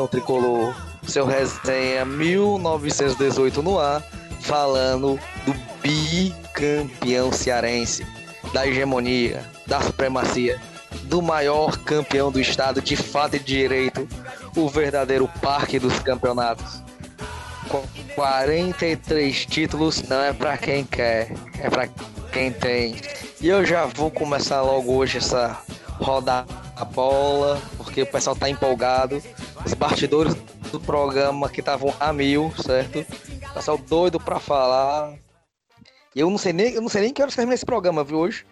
nação tricolor, seu resenha 1918 no ar, falando do bicampeão cearense, da hegemonia, da supremacia, do maior campeão do estado de fato e de direito, o verdadeiro parque dos campeonatos. Com 43 títulos não é para quem quer, é para quem tem. E eu já vou começar logo hoje essa rodada a bola, porque o pessoal tá empolgado. Os bastidores do programa que estavam a mil, certo? Pessoal doido pra falar. Eu não sei nem, eu não sei nem que horas termina esse programa, viu, hoje.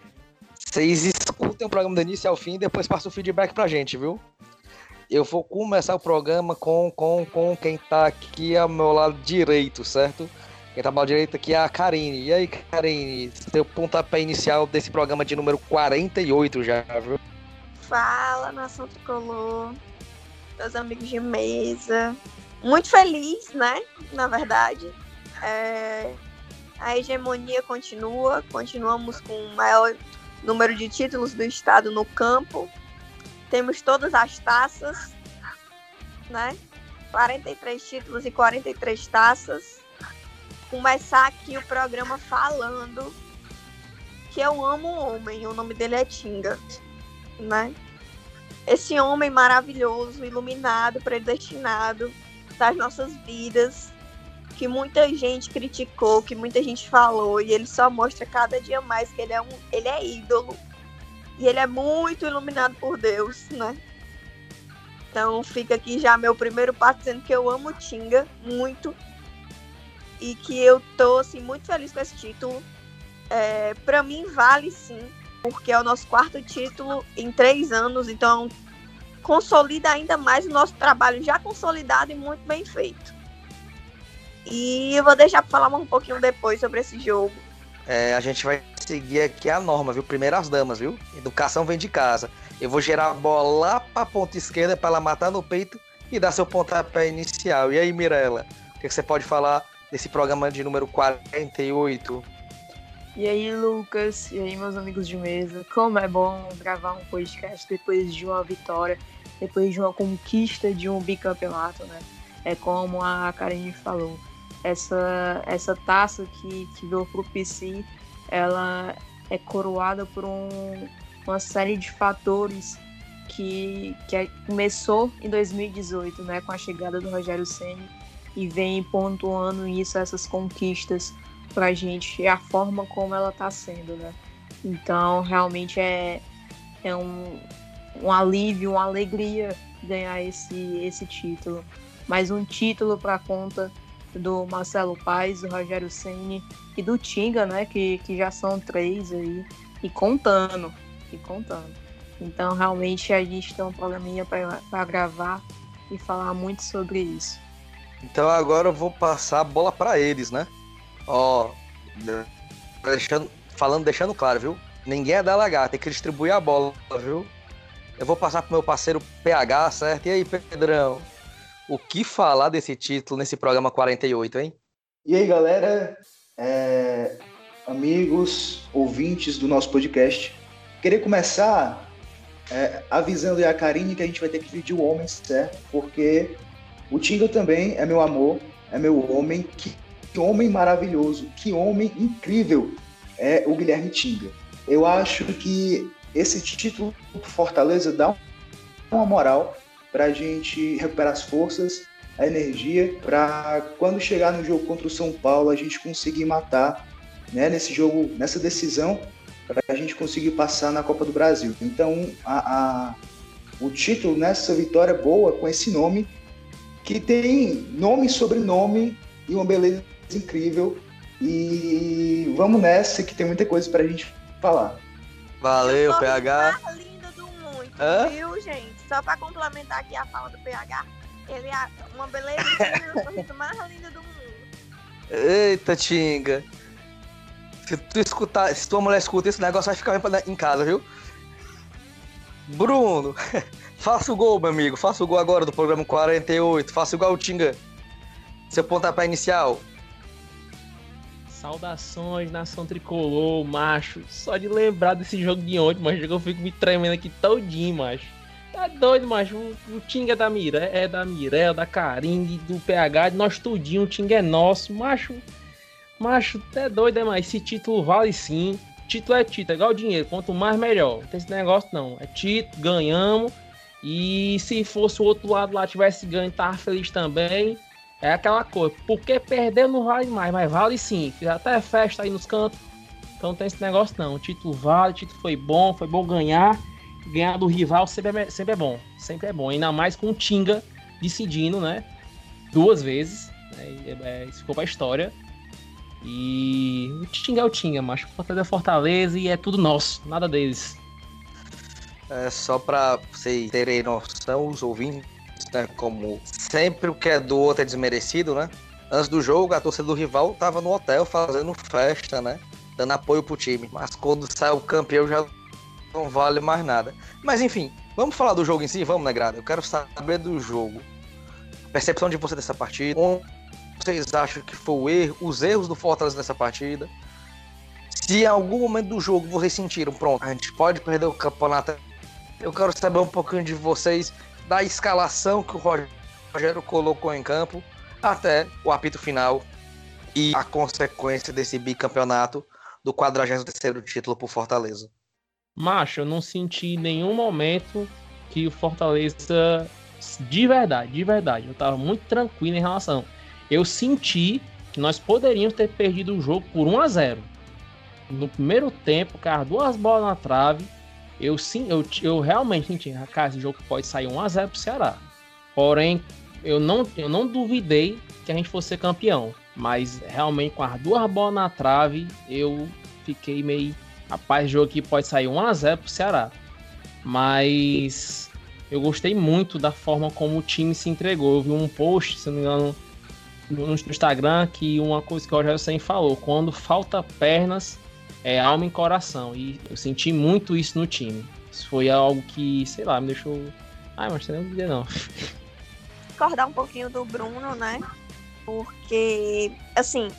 Vocês escutem o programa do início ao fim e depois passam o feedback pra gente, viu? Eu vou começar o programa com, com, com quem tá aqui ao meu lado direito, certo? Quem tá ao lado direito aqui é a Karine. E aí, Karine, seu pontapé inicial desse programa de número 48 já, viu? Fala, nação tricolor, meus amigos de mesa. Muito feliz, né? Na verdade. É... A hegemonia continua, continuamos com o maior número de títulos do estado no campo. Temos todas as taças, né? 43 títulos e 43 taças. Começar aqui o programa falando que eu amo um homem, o nome dele é Tinga né? Esse homem maravilhoso, iluminado, predestinado das nossas vidas, que muita gente criticou, que muita gente falou, e ele só mostra cada dia mais que ele é um, ele é ídolo. E ele é muito iluminado por Deus, né? Então fica aqui já meu primeiro passo dizendo que eu amo Tinga muito e que eu tô assim muito feliz com esse título. É, para mim vale sim porque é o nosso quarto título em três anos, então consolida ainda mais o nosso trabalho já consolidado e muito bem feito. E eu vou deixar para falar um pouquinho depois sobre esse jogo. É, a gente vai seguir aqui a norma, viu? Primeiro as damas, viu? Educação vem de casa. Eu vou gerar a bola lá para a ponta esquerda para ela matar no peito e dar seu pontapé inicial. E aí, Mirella, o que você pode falar desse programa de número 48? E aí, Lucas, e aí, meus amigos de mesa, como é bom gravar um podcast depois de uma vitória, depois de uma conquista de um bicampeonato, né? É como a Karine falou, essa, essa taça que, que veio pro PC, ela é coroada por um, uma série de fatores que, que é, começou em 2018, né, com a chegada do Rogério Ceni e vem pontuando isso, essas conquistas pra gente a forma como ela tá sendo, né? Então, realmente é, é um, um alívio, uma alegria ganhar esse, esse título. Mais um título para conta do Marcelo Paes, do Rogério Ceni e do Tinga, né? Que, que já são três aí. E contando, e contando. Então, realmente, a gente tem um probleminha para gravar e falar muito sobre isso. Então, agora eu vou passar a bola para eles, né? Ó, deixando, falando, deixando claro, viu? Ninguém é da lagarta, tem que distribuir a bola, viu? Eu vou passar pro meu parceiro PH, certo? E aí, Pedrão? O que falar desse título nesse programa 48, hein? E aí, galera, é... amigos, ouvintes do nosso podcast. Queria começar é, avisando a Karine que a gente vai ter que dividir o homem, certo? Porque o Tinga também é meu amor, é meu homem que que homem maravilhoso, que homem incrível é o Guilherme Tinga. Eu acho que esse título Fortaleza dá uma moral para a gente recuperar as forças, a energia, para quando chegar no jogo contra o São Paulo a gente conseguir matar né, nesse jogo, nessa decisão, para a gente conseguir passar na Copa do Brasil. Então, a, a, o título nessa vitória boa com esse nome, que tem nome sobrenome e uma beleza incrível. E vamos nessa que tem muita coisa pra gente falar. Valeu, PH. mais lindo do mundo, Hã? viu, gente? Só pra complementar aqui a fala do PH, ele é uma beleza o sorriso mais lindo do mundo. Eita, Tinga. Se tu escutar, se tua mulher escuta esse negócio, vai ficar em casa, viu? Bruno, faça o gol, meu amigo. Faça o gol agora do programa 48. Faça igual o Tinga. Seu pontapé inicial. Saudações, nação tricolor, macho. Só de lembrar desse jogo de ontem, mas eu fico me tremendo aqui todinho, macho. Tá doido, macho. O, o Tinga é da Miré, é da Mirel, da Caring, do PH, de nós tudinho. O Tinga é nosso, macho. Macho, é doido, é, mas esse título vale sim. Título é título, é igual dinheiro. Quanto mais, melhor. Não tem esse negócio, não. É título, ganhamos. E se fosse o outro lado lá tivesse ganho, tava feliz também. É aquela coisa. Porque perder não vale mais, mas vale sim. Fiz até festa aí nos cantos. Então não tem esse negócio não. O título vale, o título foi bom, foi bom ganhar ganhar do rival sempre é, sempre é bom. Sempre é bom. Ainda mais com o Tinga decidindo, né? Duas vezes. Né, é, isso ficou pra história. E o Tinga é o Tinga, mas Fortaleza é Fortaleza e é tudo nosso, nada deles. É só pra vocês terem noção, os ouvintes, né? Como sempre o que é do outro é desmerecido, né? Antes do jogo, a torcida do rival tava no hotel fazendo festa, né? Dando apoio pro time. Mas quando sai o campeão já não vale mais nada. Mas enfim, vamos falar do jogo em si? Vamos, Negrada? Eu quero saber do jogo. Percepção de você dessa partida. Onde vocês acham que foi o erro, os erros do Fortaleza nessa partida? Se em algum momento do jogo vocês sentiram, pronto, a gente pode perder o campeonato. Eu quero saber um pouquinho de vocês da escalação que o Rogério colocou em campo até o apito final e a consequência desse bicampeonato do 43º título por Fortaleza. Macho, eu não senti em nenhum momento que o Fortaleza, de verdade, de verdade, eu tava muito tranquilo em relação. Eu senti que nós poderíamos ter perdido o jogo por 1 a 0 No primeiro tempo, cara, duas bolas na trave. Eu sim, eu, eu realmente senti, cara, esse jogo pode sair 1 a 0 pro Ceará. Porém, eu não, eu não duvidei que a gente fosse ser campeão. Mas realmente com as duas bolas na trave, eu fiquei meio Rapaz, jogo aqui pode sair 1x0 pro Ceará. Mas eu gostei muito da forma como o time se entregou. Eu vi um post, se não me engano, no Instagram, que uma coisa que o Rogério sempre falou: quando falta pernas, é alma e coração. E eu senti muito isso no time. Isso foi algo que, sei lá, me deixou. Ai, mas não dizer não. Discordar um pouquinho do Bruno, né? Porque, assim,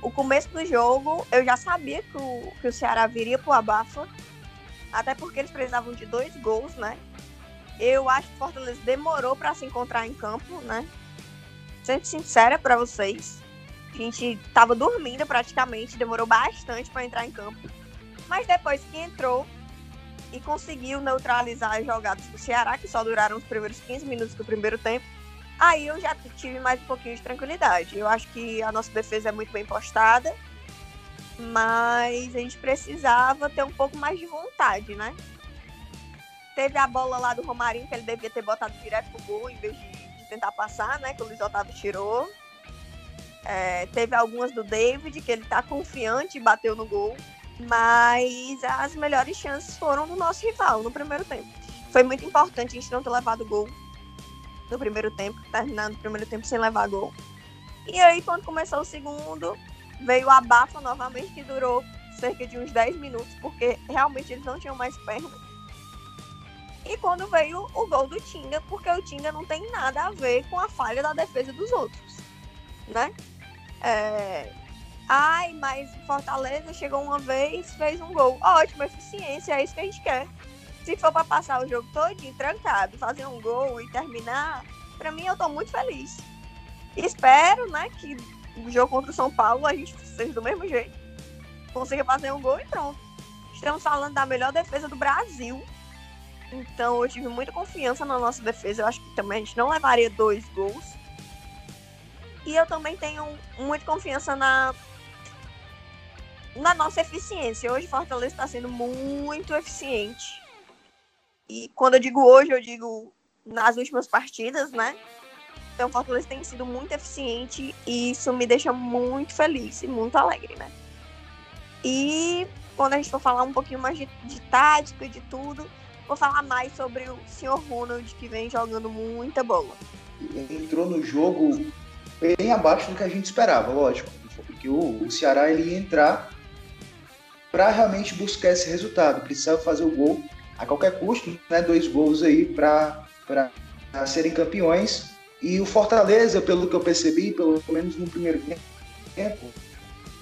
o começo do jogo, eu já sabia que o, que o Ceará viria pro abafa, até porque eles precisavam de dois gols, né? Eu acho que o Fortaleza demorou para se encontrar em campo, né? Sendo sincera para vocês, a gente tava dormindo praticamente, demorou bastante para entrar em campo. Mas depois que entrou e conseguiu neutralizar as jogadas do Ceará, que só duraram os primeiros 15 minutos do primeiro tempo, Aí eu já tive mais um pouquinho de tranquilidade. Eu acho que a nossa defesa é muito bem postada, mas a gente precisava ter um pouco mais de vontade, né? Teve a bola lá do Romarinho, que ele devia ter botado direto pro gol, em vez de, de tentar passar, né? Que o Luiz Otávio tirou. É, teve algumas do David, que ele tá confiante e bateu no gol. Mas as melhores chances foram do nosso rival no primeiro tempo. Foi muito importante a gente não ter levado gol no primeiro tempo, terminando o primeiro tempo sem levar gol. E aí, quando começou o segundo, veio a bafa novamente, que durou cerca de uns 10 minutos, porque realmente eles não tinham mais perna. E quando veio o gol do Tinga, porque o Tinga não tem nada a ver com a falha da defesa dos outros, né? É... Ai, mas Fortaleza chegou uma vez, fez um gol. Ótimo, eficiência, é isso que a gente quer se for para passar o jogo todinho trancado, fazer um gol e terminar, para mim eu tô muito feliz. Espero, né, que o jogo contra o São Paulo a gente seja do mesmo jeito. Consiga fazer um gol e pronto. Estamos falando da melhor defesa do Brasil. Então eu tive muita confiança na nossa defesa. Eu acho que também a gente não levaria dois gols. E eu também tenho muita confiança na na nossa eficiência. Hoje Fortaleza está sendo muito eficiente. E quando eu digo hoje, eu digo nas últimas partidas, né? Então Fortaleza tem sido muito eficiente e isso me deixa muito feliz e muito alegre, né? E quando a gente for falar um pouquinho mais de, de tática e de tudo, vou falar mais sobre o senhor Ronald, que vem jogando muita bola. Entrou no jogo bem abaixo do que a gente esperava, lógico. Porque o, o Ceará ele ia entrar para realmente buscar esse resultado. Precisava fazer o gol a qualquer custo, né, dois gols aí para serem campeões. E o Fortaleza, pelo que eu percebi, pelo menos no primeiro tempo,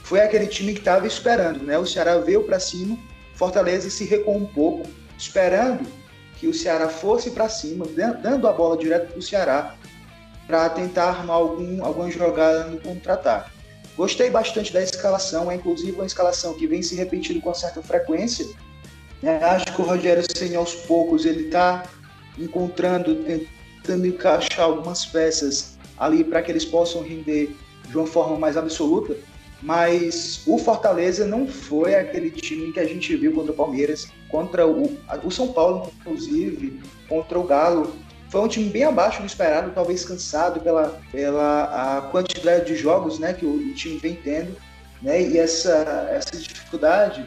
foi aquele time que estava esperando, né? O Ceará veio para cima, Fortaleza se recuou um pouco, esperando que o Ceará fosse para cima, dando a bola direto para o Ceará, para tentar armar algum, alguma jogada no contra-ataque. Gostei bastante da escalação, é inclusive uma escalação que vem se repetindo com certa frequência. É, acho que o Rogério Senna, aos poucos, ele está encontrando, tentando encaixar algumas peças ali para que eles possam render de uma forma mais absoluta. Mas o Fortaleza não foi aquele time que a gente viu contra o Palmeiras, contra o, o São Paulo, inclusive, contra o Galo. Foi um time bem abaixo do esperado, talvez cansado pela, pela a quantidade de jogos né, que o, o time vem tendo. Né, e essa, essa dificuldade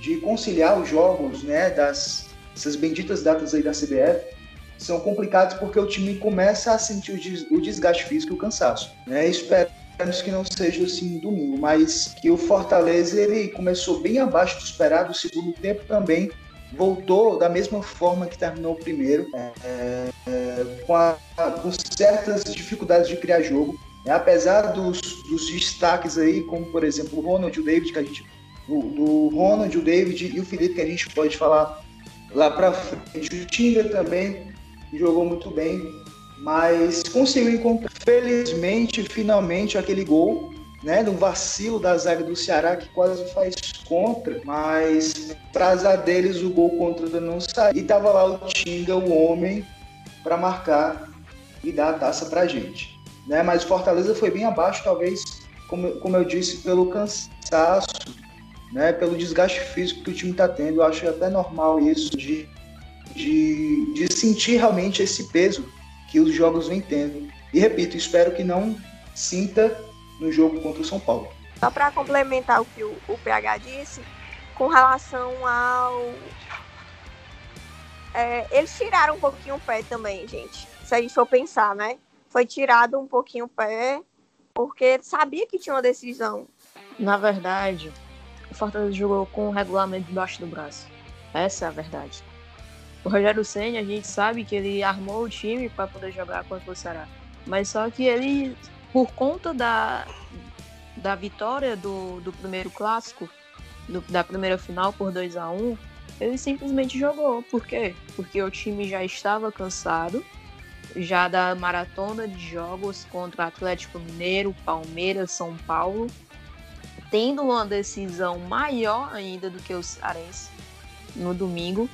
de conciliar os jogos né, das essas benditas datas aí da CBF são complicados porque o time começa a sentir o desgaste físico e o cansaço. Né? Esperamos que não seja assim domingo, mas que o Fortaleza ele começou bem abaixo do esperado, o segundo tempo também voltou da mesma forma que terminou o primeiro, é, é, com, a, com, certas dificuldades de criar jogo. É, apesar dos, dos, destaques aí, como por exemplo o Ronald o David, que a gente. Do, do Ronald, o David e o Felipe, que a gente pode falar lá para frente. O Tinga também jogou muito bem mas conseguiu encontrar, felizmente, finalmente, aquele gol, né, do vacilo da zaga do Ceará, que quase faz contra, mas para deles o gol contra não saiu. E tava lá o Tinga, o homem, para marcar e dar a taça pra gente. Né? Mas o Fortaleza foi bem abaixo, talvez, como, como eu disse, pelo cansaço, né? pelo desgaste físico que o time está tendo. Eu acho até normal isso, de, de, de sentir realmente esse peso que os jogos vêm tendo. E repito, espero que não sinta no jogo contra o São Paulo. Só para complementar o que o, o, PH disse, com relação ao. É, eles tiraram um pouquinho o pé também, gente. Se a gente for pensar, né? Foi tirado um pouquinho o pé, porque sabia que tinha uma decisão. Na verdade, o Fortaleza jogou com o regulamento debaixo do braço. Essa é a verdade. O Rogério Senna, a gente sabe que ele armou o time para poder jogar contra o Ceará. Mas só que ele, por conta da, da vitória do, do primeiro clássico, do, da primeira final por 2 a 1 ele simplesmente jogou. Por quê? Porque o time já estava cansado, já da maratona de jogos contra Atlético Mineiro, Palmeiras, São Paulo, tendo uma decisão maior ainda do que o Cearense no domingo.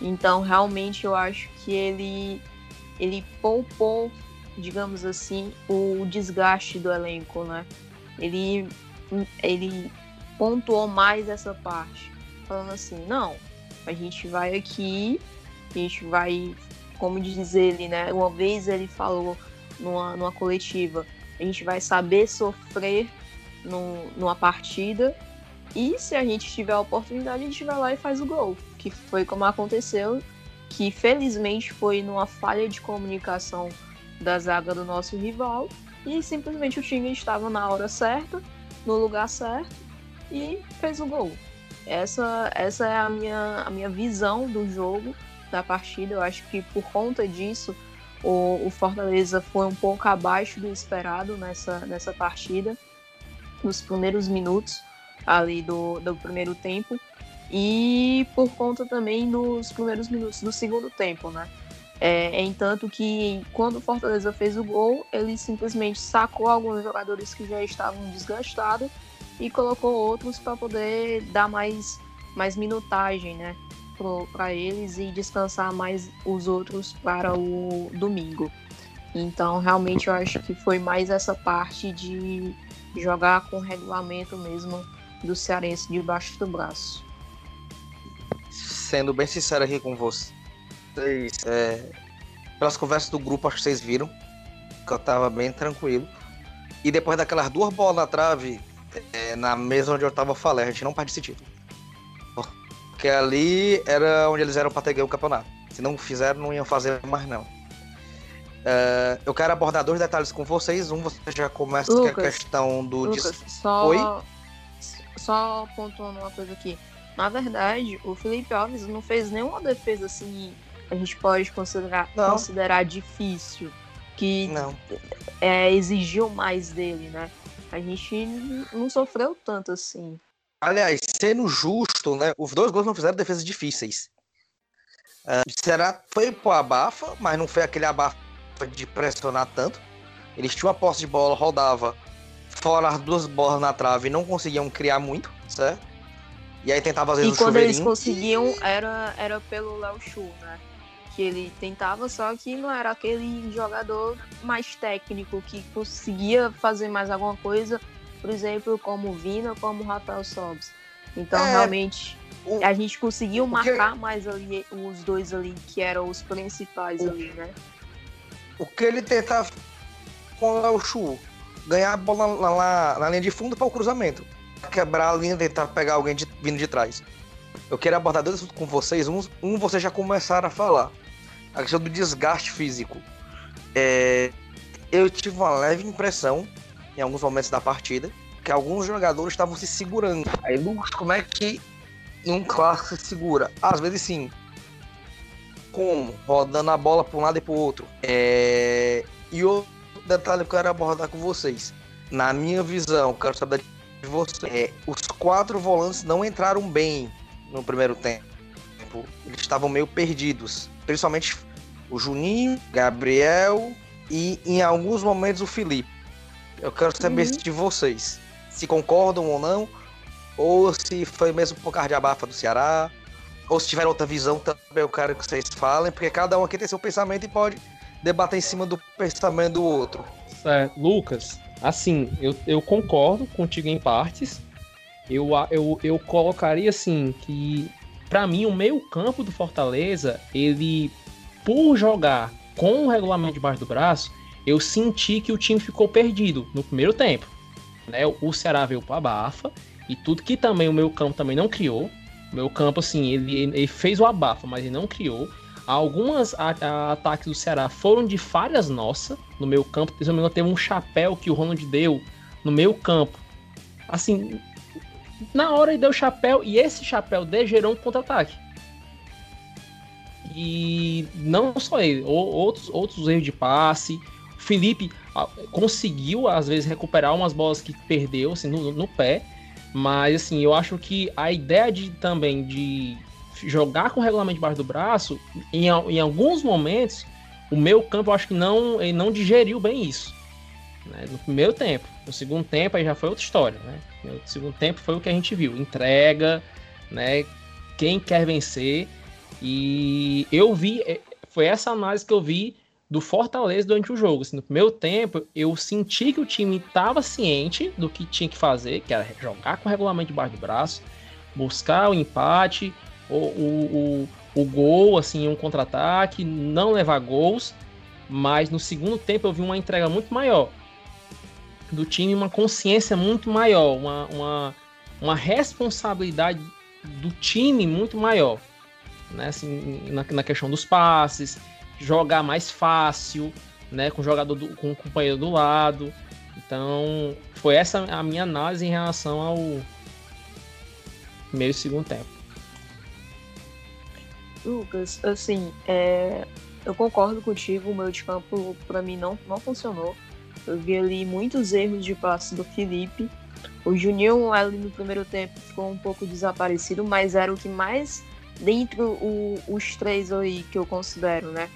Então, realmente, eu acho que ele, ele poupou, digamos assim, o desgaste do elenco, né? Ele, ele pontuou mais essa parte, falando assim, não, a gente vai aqui, a gente vai, como diz ele, né? Uma vez ele falou numa, numa coletiva, a gente vai saber sofrer numa partida e se a gente tiver a oportunidade, a gente vai lá e faz o gol que foi como aconteceu, que felizmente foi numa falha de comunicação da zaga do nosso rival e simplesmente o time estava na hora certa, no lugar certo e fez o gol. Essa, essa é a minha, a minha visão do jogo, da partida. Eu acho que por conta disso o, o Fortaleza foi um pouco abaixo do esperado nessa, nessa partida, nos primeiros minutos ali do, do primeiro tempo e por conta também dos primeiros minutos do segundo tempo, né? É, entanto que quando o Fortaleza fez o gol, ele simplesmente sacou alguns jogadores que já estavam desgastados e colocou outros para poder dar mais, mais minutagem, né? Para eles e descansar mais os outros para o domingo. Então, realmente, eu acho que foi mais essa parte de jogar com regulamento mesmo do Cearense debaixo do braço sendo bem sincero aqui com vocês, é, pelas conversas do grupo, acho que vocês viram que eu tava bem tranquilo. E depois daquelas duas bolas na trave, é, na mesa onde eu tava falando, a gente não perde esse título. Porque ali era onde eles eram para ter ganho o campeonato. Se não fizeram, não iam fazer mais não. É, eu quero abordar dois detalhes com vocês. Um, você já começa com a questão do. Lucas, só, Oi? só pontuando uma coisa aqui. Na verdade, o Felipe Alves não fez nenhuma defesa assim, a gente pode considerar, considerar difícil, que não. É, exigiu mais dele, né? A gente não sofreu tanto assim. Aliás, sendo justo, né? Os dois gols não fizeram defesas difíceis. Uh, será foi pro abafa, mas não foi aquele abafa de pressionar tanto. Eles tinham a posse de bola, rodava fora as duas bolas na trave e não conseguiam criar muito, certo? E aí tentava às vezes e quando eles conseguiam era, era pelo Léo Chu, né? Que ele tentava, só que não era aquele jogador mais técnico que conseguia fazer mais alguma coisa, por exemplo, como o Vina, como o Rafael Sobs. Então, é, realmente, o, a gente conseguiu marcar que... mais ali os dois ali, que eram os principais o, ali, né? O que ele tentava com o Léo Chu, ganhar a bola lá, lá, na linha de fundo para o cruzamento quebrar a linha, tentar pegar alguém de, vindo de trás. Eu quero abordar dois assuntos com vocês. Um, um vocês já começaram a falar. A questão do desgaste físico. É, eu tive uma leve impressão, em alguns momentos da partida, que alguns jogadores estavam se segurando. Aí, Lucas, como é que um clássico se segura? Às vezes sim. Como? Rodando a bola para um lado e para o outro. É... E outro detalhe que eu quero abordar com vocês. Na minha visão, quero saber você. É, os quatro volantes não entraram bem no primeiro tempo. Eles estavam meio perdidos. Principalmente o Juninho, Gabriel e em alguns momentos o Felipe. Eu quero saber uhum. de vocês. Se concordam ou não. Ou se foi mesmo por causa de abafa do Ceará. Ou se tiver outra visão também, eu quero que vocês falem. Porque cada um aqui tem seu pensamento e pode debater em cima do pensamento do outro. Certo. Lucas, Assim, eu, eu concordo contigo em partes. Eu, eu, eu colocaria assim que, para mim, o meio campo do Fortaleza, ele, por jogar com o regulamento debaixo do braço, eu senti que o time ficou perdido no primeiro tempo. Né? O Ceará veio para abafa e tudo que também o meu campo também não criou. O meu campo, assim, ele, ele fez o abafa, mas ele não criou. Algumas a, a, ataques do Ceará foram de falhas nossas no meio campo. Se não teve um chapéu que o Ronald deu no meio campo. Assim, na hora ele deu chapéu e esse chapéu dele gerou um contra-ataque. E não só ele, outros, outros erros de passe. Felipe conseguiu, às vezes, recuperar umas bolas que perdeu assim, no, no pé. Mas assim, eu acho que a ideia de também de jogar com o regulamento debaixo do braço, em, em alguns momentos, o meu campo eu acho que não, ele não digeriu bem isso. Né? No primeiro tempo. No segundo tempo aí já foi outra história. Né? No segundo tempo foi o que a gente viu. Entrega, né? quem quer vencer. E eu vi, é, foi essa análise que eu vi do Fortaleza durante o jogo. Assim, no primeiro tempo, eu senti que o time estava ciente do que tinha que fazer, que era jogar com o regulamento debaixo do braço, buscar o empate, o, o, o, o gol, assim, um contra-ataque, não levar gols, mas no segundo tempo eu vi uma entrega muito maior do time, uma consciência muito maior, uma, uma, uma responsabilidade do time muito maior, né? Assim, na, na questão dos passes, jogar mais fácil, né? Com o jogador, do, com o companheiro do lado. Então, foi essa a minha análise em relação ao meio e segundo tempo. Lucas, assim, é, eu concordo contigo, o meio de campo para mim não, não funcionou. Eu vi ali muitos erros de passe do Felipe. O Juninho ali no primeiro tempo ficou um pouco desaparecido, mas era o que mais, dentre o, os três aí que eu considero, né?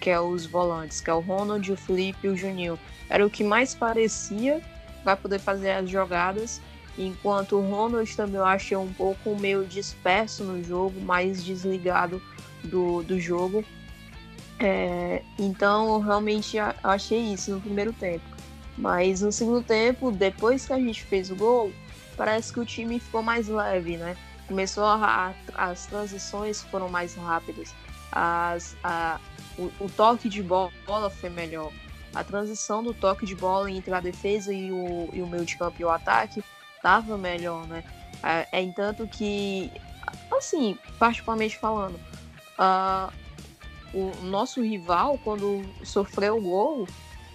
Que é os volantes, que é o Ronald, o Felipe e o Juninho. Era o que mais parecia vai poder fazer as jogadas enquanto o Ronald também eu achei um pouco meio disperso no jogo, mais desligado do, do jogo. É, então eu realmente achei isso no primeiro tempo. Mas no segundo tempo, depois que a gente fez o gol, parece que o time ficou mais leve, né? Começou a, as transições foram mais rápidas, as, a, o, o toque de bola foi melhor. A transição do toque de bola entre a defesa e o, e o meio de campo e o ataque estava melhor, né? É, é entanto que, assim, particularmente falando, uh, o nosso rival, quando sofreu o gol,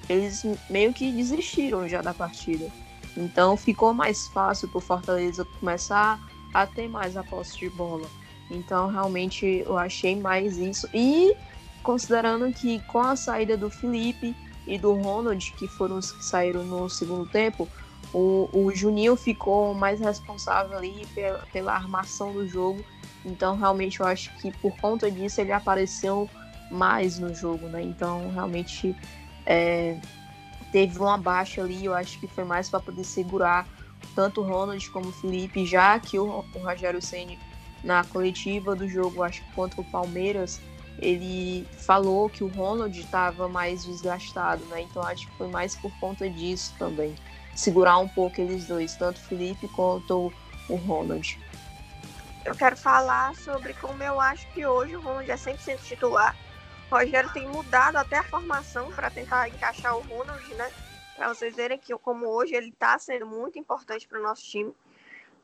eles meio que desistiram já da partida. Então ficou mais fácil para o Fortaleza começar a ter mais a posse de bola. Então realmente eu achei mais isso. E considerando que com a saída do Felipe e do Ronald, que foram os que saíram no segundo tempo, o, o Juninho ficou mais responsável ali pela, pela armação do jogo Então, realmente, eu acho que por conta disso ele apareceu mais no jogo, né? Então, realmente é, teve uma baixa ali. Eu acho que foi mais para poder segurar tanto o Ronald como o Felipe, já que o, o Rogério Ceni na coletiva do jogo, acho que contra o Palmeiras, ele falou que o Ronald estava mais desgastado, né? Então acho que foi mais por conta disso também. Segurar um pouco eles dois, tanto o Felipe quanto o Ronald. Eu quero falar sobre como eu acho que hoje o Ronald é 100% titular. O Rogério tem mudado até a formação para tentar encaixar o Ronald, né? Para vocês verem que como hoje ele está sendo muito importante para o nosso time.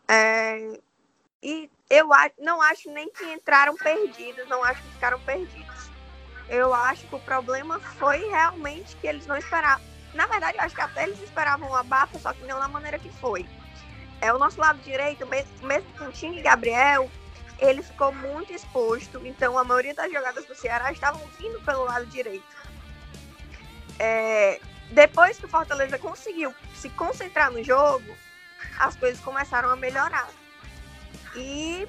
É, e eu não acho nem que entraram perdidos, não acho que ficaram perdidos. Eu acho que o problema foi realmente que eles não esperavam. Na verdade, eu acho que até eles esperavam a bafa, só que não da maneira que foi. É o nosso lado direito, mesmo, com o time Gabriel, ele ficou muito exposto. Então, a maioria das jogadas do Ceará estavam vindo pelo lado direito. É, depois que o Fortaleza conseguiu se concentrar no jogo, as coisas começaram a melhorar. E,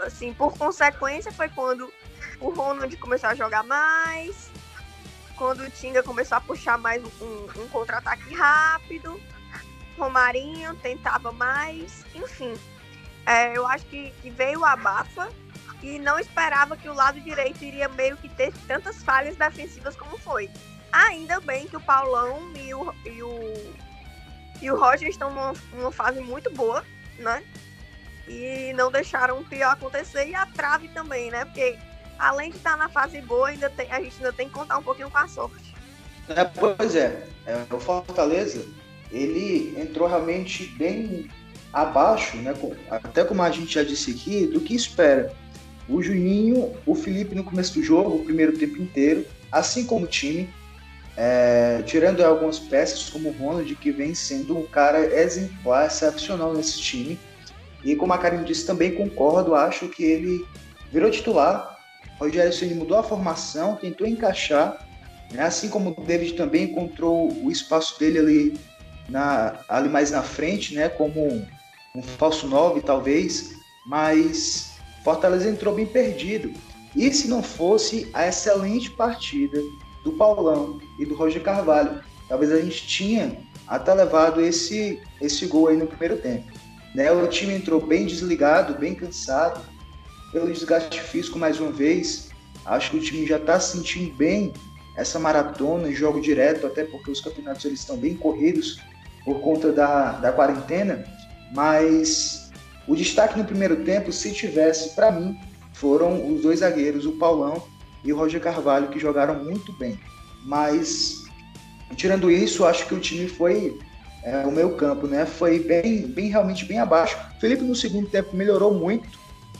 assim, por consequência, foi quando o Ronald começou a jogar mais, quando o Tinga começou a puxar mais um, um contra-ataque rápido, Romarinho tentava mais, enfim. É, eu acho que, que veio a Bafa e não esperava que o lado direito iria meio que ter tantas falhas defensivas como foi. Ainda bem que o Paulão e o, e o, e o Roger estão numa, numa fase muito boa, né? e não deixaram o pior acontecer. E a trave também, né? Porque além de estar na fase boa, ainda tem, a gente ainda tem que contar um pouquinho com a sorte. É, pois é, é, o Fortaleza, ele entrou realmente bem abaixo, né? Até como a gente já disse aqui, do que espera. O Juninho, o Felipe no começo do jogo, o primeiro tempo inteiro, assim como o time, é, tirando algumas peças como o Ronald, que vem sendo um cara exemplar, excepcional nesse time e como a Karine disse, também concordo, acho que ele virou titular. O Rogério Ceni mudou a formação, tentou encaixar, né? assim como o David também encontrou o espaço dele ali, na, ali mais na frente, né? como um, falso 9 talvez, mas Fortaleza entrou bem perdido. E se não fosse a excelente partida do Paulão e do Roger Carvalho, talvez a gente tinha até levado esse, esse gol aí no primeiro tempo. Né? O time entrou bem desligado, bem cansado, pelo desgaste físico mais uma vez. Acho que o time já está sentindo bem essa maratona e jogo direto, até porque os campeonatos eles estão bem corridos por conta da, da quarentena. Mas o destaque no primeiro tempo, se tivesse, para mim, foram os dois zagueiros, o Paulão e o Roger Carvalho, que jogaram muito bem. Mas, tirando isso, acho que o time foi é, o meu campo, né? Foi bem, bem realmente bem abaixo. Felipe no segundo tempo melhorou muito,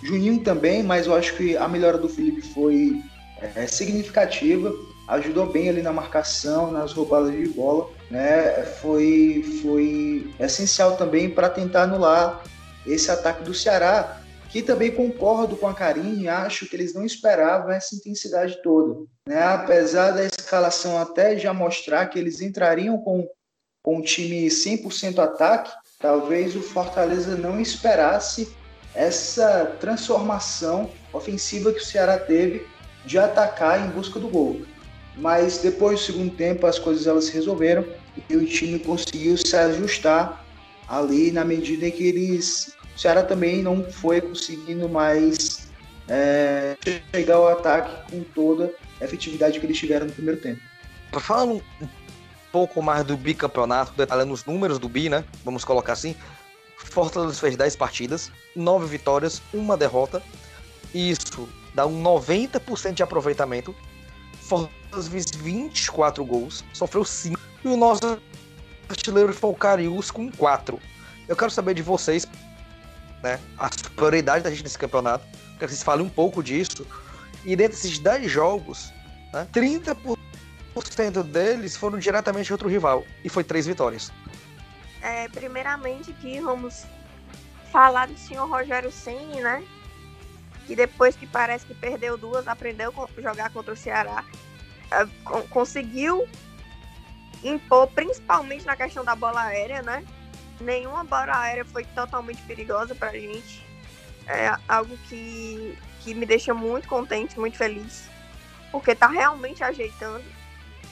Juninho também, mas eu acho que a melhora do Felipe foi é, significativa. Ajudou bem ali na marcação, nas roubadas de bola, né? Foi, foi essencial também para tentar anular esse ataque do Ceará, que também concordo com a Karine, acho que eles não esperavam essa intensidade toda. Né? Apesar da escalação até já mostrar que eles entrariam com com um time 100% ataque, talvez o Fortaleza não esperasse essa transformação ofensiva que o Ceará teve de atacar em busca do gol. Mas depois do segundo tempo as coisas elas se resolveram e o time conseguiu se ajustar ali na medida em que eles o Ceará também não foi conseguindo mais é, chegar ao ataque com toda a efetividade que eles tiveram no primeiro tempo. Falando um pouco mais do bicampeonato, detalhando os números do bi, né? Vamos colocar assim. Fortaleza fez 10 partidas, 9 vitórias, uma derrota. Isso dá um 90% de aproveitamento. Fortaleza fez 24 gols, sofreu 5. E o nosso artilheiro foi o Carius com 4. Eu quero saber de vocês, né? A superioridade da gente nesse campeonato. Quero que vocês falem um pouco disso. E dentro desses 10 jogos, né, 30% 90% deles foram diretamente contra o rival. E foi três vitórias. É, primeiramente que vamos falar do senhor Rogério Ceni, né? Que depois que parece que perdeu duas, aprendeu a jogar contra o Ceará. Conseguiu impor, principalmente na questão da bola aérea, né? Nenhuma bola aérea foi totalmente perigosa pra gente. é algo que, que me deixa muito contente, muito feliz, porque tá realmente ajeitando.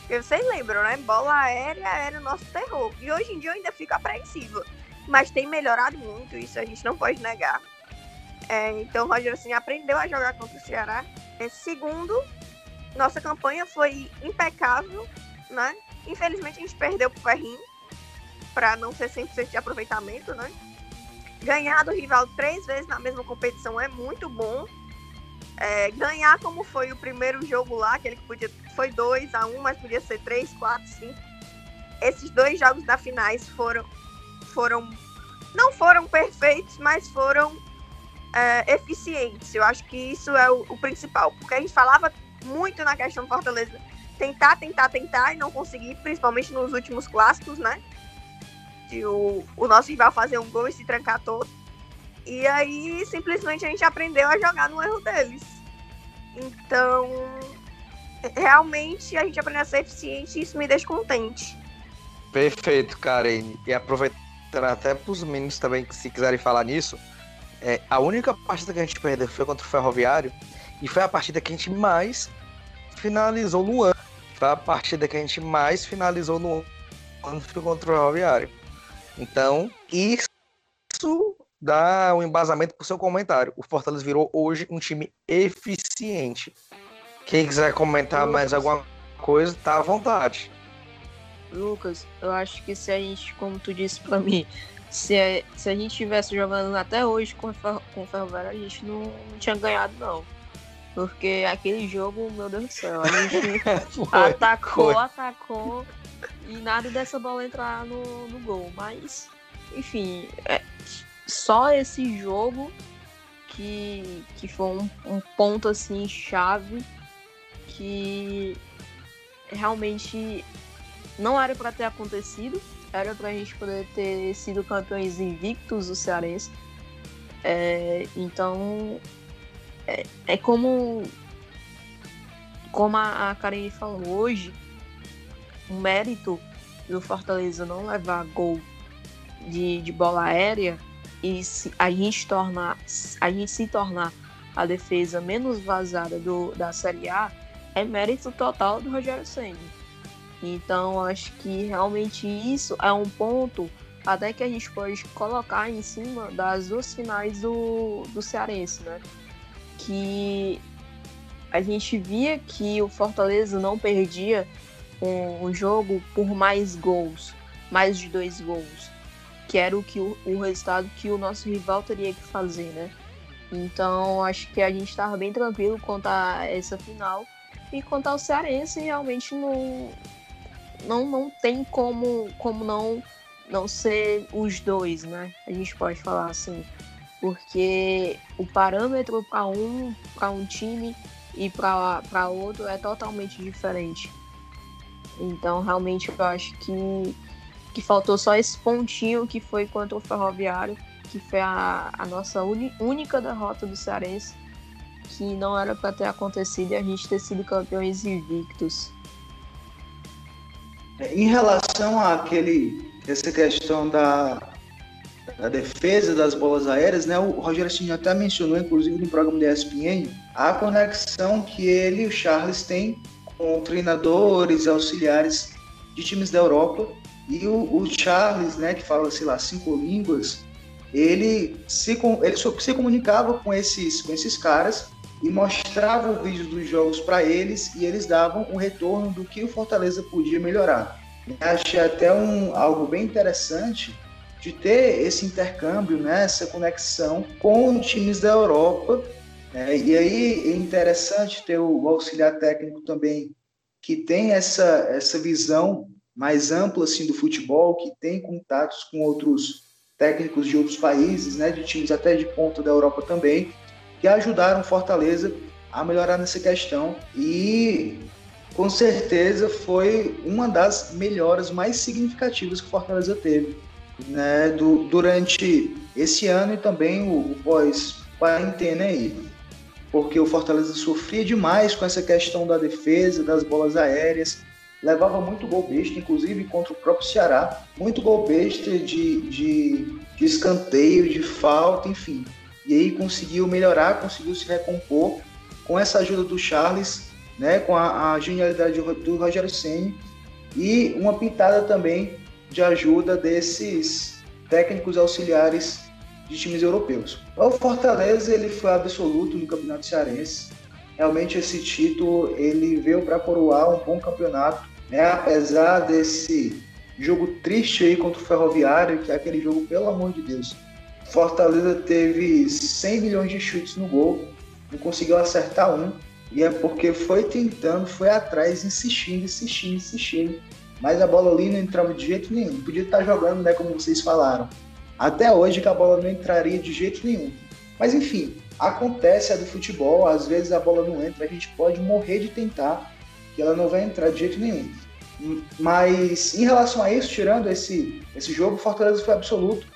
Porque vocês lembram, né? Bola aérea era o nosso terror. E hoje em dia eu ainda fico apreensiva. Mas tem melhorado muito, isso a gente não pode negar. É, então o Roger assim, aprendeu a jogar contra o Ceará. É, segundo, nossa campanha foi impecável, né? Infelizmente a gente perdeu pro Ferrinho para não ser 100% de aproveitamento, né? Ganhar do rival três vezes na mesma competição é muito bom. É, ganhar como foi o primeiro jogo lá, aquele que podia foi 2 a 1 um, mas podia ser 3, 4, 5. Esses dois jogos da finais foram foram não foram perfeitos, mas foram é, eficientes. Eu acho que isso é o, o, principal, porque a gente falava muito na questão do Fortaleza tentar, tentar, tentar e não conseguir, principalmente nos últimos clássicos, né? De o, o nosso rival fazer um gol e se trancar todo. E aí simplesmente a gente aprendeu a jogar no erro deles. Então, realmente a gente aprendeu a ser eficiente e isso me deixa contente. Perfeito, Karen. E aproveitando até para os meninos também, que se quiserem falar nisso, é, a única partida que a gente perdeu foi contra o Ferroviário e foi a partida que a gente mais finalizou no ano. Foi a partida que a gente mais finalizou no ano contra o Ferroviário. Então, isso dá um embasamento para o seu comentário. O Fortaleza virou hoje um time eficiente. Quem quiser comentar Lucas. mais alguma coisa, tá à vontade. Lucas, eu acho que se a gente, como tu disse para mim, se a, se a gente tivesse jogando até hoje com, com o Ferroviário, a gente não, não, tinha ganhado, não. Porque aquele jogo, meu Deus do céu, a gente foi, atacou, foi. atacou e nada dessa bola entrar no, no gol. Mas, enfim, é, só esse jogo que, que foi um, um ponto assim chave que realmente não era para ter acontecido, era para a gente poder ter sido campeões invictos do Cearense. É, então, é, é, como, como a, a Karen falou hoje, o mérito do Fortaleza não levar gol de, de bola aérea e se, a gente tornar a gente se tornar a defesa menos vazada do, da Série A é mérito total do Rogério Senna. Então acho que realmente isso é um ponto até que a gente pode colocar em cima das duas finais do, do Cearense, né? Que a gente via que o Fortaleza não perdia um, um jogo por mais gols, mais de dois gols, que era o que o, o resultado que o nosso rival teria que fazer, né? Então acho que a gente estava bem tranquilo quanto a essa final e quanto ao Cearense, realmente não, não, não tem como, como não, não ser os dois, né? A gente pode falar assim. Porque o parâmetro para um, um time e para outro é totalmente diferente. Então, realmente, eu acho que, que faltou só esse pontinho que foi contra o Ferroviário, que foi a, a nossa única derrota do Cearense que não era para ter acontecido e a gente ter sido campeões invictos. Em relação àquele, essa questão da, da defesa das bolas aéreas, né, o Rogério Ceni até mencionou, inclusive no programa da ESPN, a conexão que ele e o Charles têm com treinadores, auxiliares de times da Europa. E o, o Charles, né, que fala, sei lá, cinco línguas, ele se, ele se comunicava com esses, com esses caras e mostrava o vídeo dos jogos para eles e eles davam um retorno do que o Fortaleza podia melhorar. Eu achei até um, algo bem interessante de ter esse intercâmbio, né, essa conexão com times da Europa. Né, e aí é interessante ter o auxiliar técnico também que tem essa, essa visão mais ampla assim, do futebol, que tem contatos com outros técnicos de outros países, né, de times até de ponta da Europa também, que ajudaram Fortaleza a melhorar nessa questão e com certeza foi uma das melhoras mais significativas que Fortaleza teve né, do, durante esse ano e também o, o pós-quarentena aí. Porque o Fortaleza sofria demais com essa questão da defesa, das bolas aéreas, levava muito gol besta, inclusive contra o próprio Ceará, muito gol besta de, de, de escanteio, de falta, enfim. e aí conseguiu melhorar, conseguiu se recompor com essa ajuda do Charles, né, com a, a genialidade do Rogério Ceni e uma pitada também de ajuda desses técnicos auxiliares de times europeus. O Fortaleza ele foi absoluto no Campeonato Cearense. Realmente esse título ele veio para coroar um bom campeonato, né? Apesar desse jogo triste aí contra o Ferroviário, que é aquele jogo pelo amor de Deus. Fortaleza teve 100 milhões de chutes no gol, não conseguiu acertar um, e é porque foi tentando, foi atrás, insistindo, insistindo, insistindo. Mas a bola ali não entrava de jeito nenhum. Podia estar jogando, né, como vocês falaram. Até hoje que a bola não entraria de jeito nenhum. Mas enfim, acontece a do futebol, às vezes a bola não entra, a gente pode morrer de tentar, que ela não vai entrar de jeito nenhum. Mas em relação a isso, tirando esse, esse jogo, o Fortaleza foi absoluto.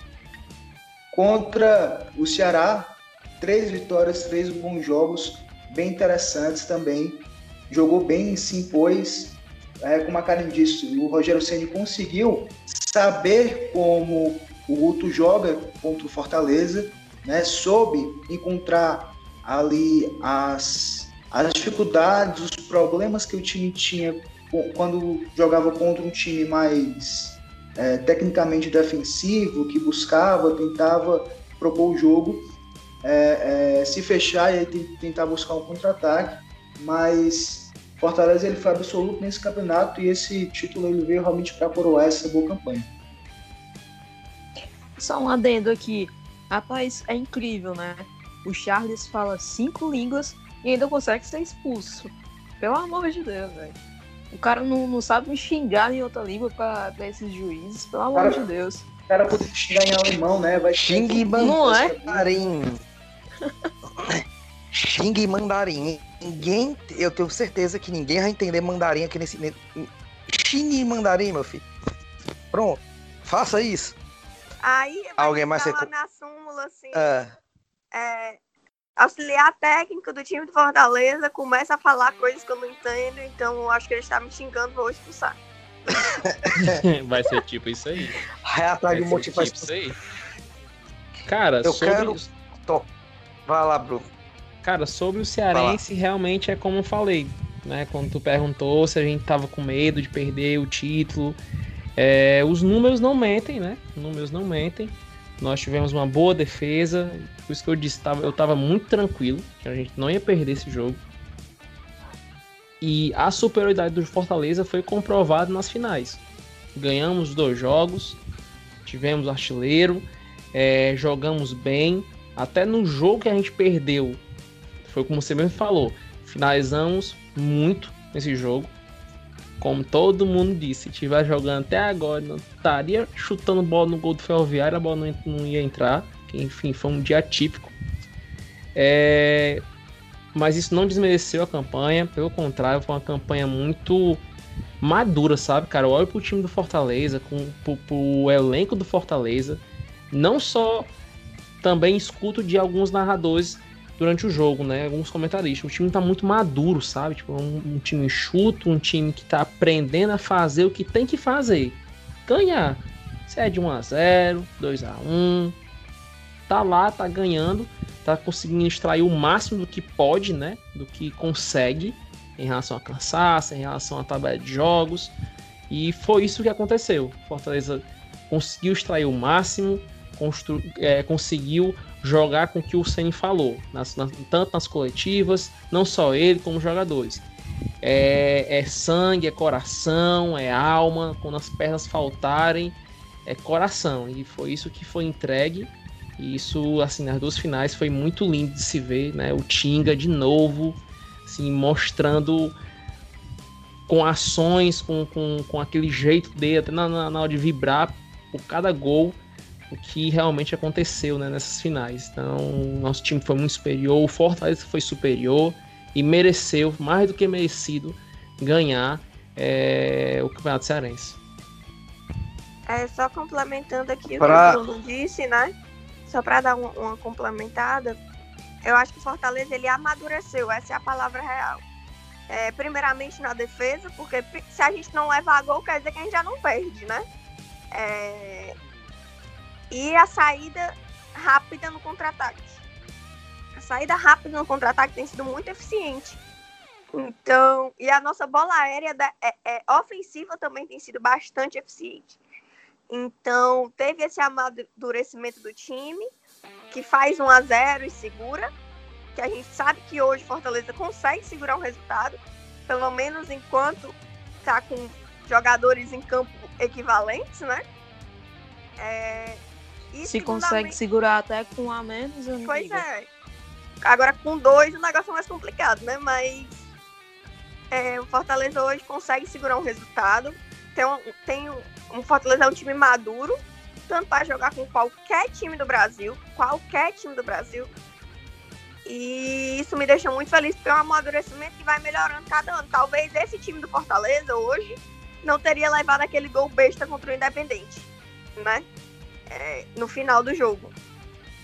Contra o Ceará, três vitórias, três bons jogos, bem interessantes também. Jogou bem, se impôs. É, como a Karen disse, o Rogério Ceni conseguiu saber como o Guto joga contra o Fortaleza, né? soube encontrar ali as, as dificuldades, os problemas que o time tinha quando jogava contra um time mais é, tecnicamente defensivo, que buscava, tentava propor o jogo, é, é, se fechar e tentar buscar um contra-ataque, mas Fortaleza ele foi absoluto nesse campeonato e esse título ele veio realmente para coroar essa boa campanha. Só um adendo aqui, rapaz, é incrível, né? O Charles fala cinco línguas e ainda consegue ser expulso. Pelo amor de Deus, velho. O cara não, não sabe me xingar em outra língua pra, pra esses juízes, pelo amor cara, de Deus. O cara podia xingar em alemão, né? Vai xingue mandarim. xingue mandarim. Ninguém, eu tenho certeza que ninguém vai entender mandarim aqui nesse. Xingue mandarim, meu filho. Pronto, faça isso. Aí, alguém mais falar na súmula assim. É. É, auxiliar técnico do time do Fortaleza começa a falar coisas que eu não entendo, então eu acho que ele está me xingando, vou expulsar. Vai ser tipo isso aí. Vai atrás de um motivo tipo isso aí. Cara, eu sobre... quero. Tô. Vai lá, Bruno. Cara, sobre o Cearense, realmente é como eu falei, né? Quando tu perguntou se a gente tava com medo de perder o título. É, os números não mentem, né? Os números não mentem. Nós tivemos uma boa defesa, por isso que eu disse, eu estava muito tranquilo, que a gente não ia perder esse jogo. E a superioridade do Fortaleza foi comprovada nas finais. Ganhamos dois jogos, tivemos artilheiro, é, jogamos bem. Até no jogo que a gente perdeu, foi como você mesmo falou, finalizamos muito nesse jogo. Como todo mundo disse, se estiver jogando até agora, não estaria chutando bola no gol do Ferroviário, a bola não, não ia entrar. Que, enfim, foi um dia típico. É... Mas isso não desmereceu a campanha, pelo contrário, foi uma campanha muito madura, sabe, cara? Eu olho pro time do Fortaleza, com, pro, pro elenco do Fortaleza, não só também escuto de alguns narradores durante o jogo, né? Alguns comentaristas. O time tá muito maduro, sabe? Tipo, um, um time enxuto, um time que tá aprendendo a fazer o que tem que fazer. Ganhar. Se é de 1 a 0 2 a 1 tá lá, tá ganhando, tá conseguindo extrair o máximo do que pode, né? Do que consegue em relação a cansaço, em relação à tabela de jogos. E foi isso que aconteceu. Fortaleza conseguiu extrair o máximo, é, conseguiu jogar com o que o Ceni falou, nas, nas, tanto nas coletivas, não só ele, como jogadores. É, é, sangue, é coração, é alma. Quando as pernas faltarem, é coração. E foi isso que foi entregue. E isso, assim, nas duas finais foi muito lindo de se ver, né? O Tinga de novo, assim, mostrando com ações, com, com, com aquele jeito dele, até na, na, na hora de vibrar por cada gol o que realmente aconteceu né, nessas finais. Então, nosso time foi muito superior, o Fortaleza foi superior e mereceu, mais do que merecido, ganhar é, o Campeonato Cearense. É, só complementando aqui pra... o que o Bruno disse, né? Só para dar uma, uma, complementada, eu acho que o Fortaleza ele amadureceu, essa é a palavra real. É, primeiramente na defesa, porque se a gente não leva a gol, quer dizer que a gente já não perde, né? É, e a saída rápida no contra-ataque. A saída rápida no contra-ataque tem sido muito eficiente. Então, e a nossa bola aérea da, é, é, ofensiva também tem sido bastante eficiente. Então, teve esse amadurecimento do time, que faz 1 a 0 e segura, que a gente sabe que hoje Fortaleza consegue segurar o resultado, pelo menos enquanto está com jogadores em campo equivalentes, né? É, Se consegue segurar até com um a menos, não Pois é. Agora com dois o negócio é mais complicado, né? Mas é, o Fortaleza hoje consegue segurar um resultado. Tem um, tem um, um Fortaleza é um time maduro, tanto para jogar com qualquer time do Brasil, qualquer time do Brasil. E isso me deixa muito feliz, porque é um amadurecimento que vai melhorando cada ano. Talvez esse time do Fortaleza hoje não teria levado aquele gol besta contra o Independente, né? É, no final do jogo.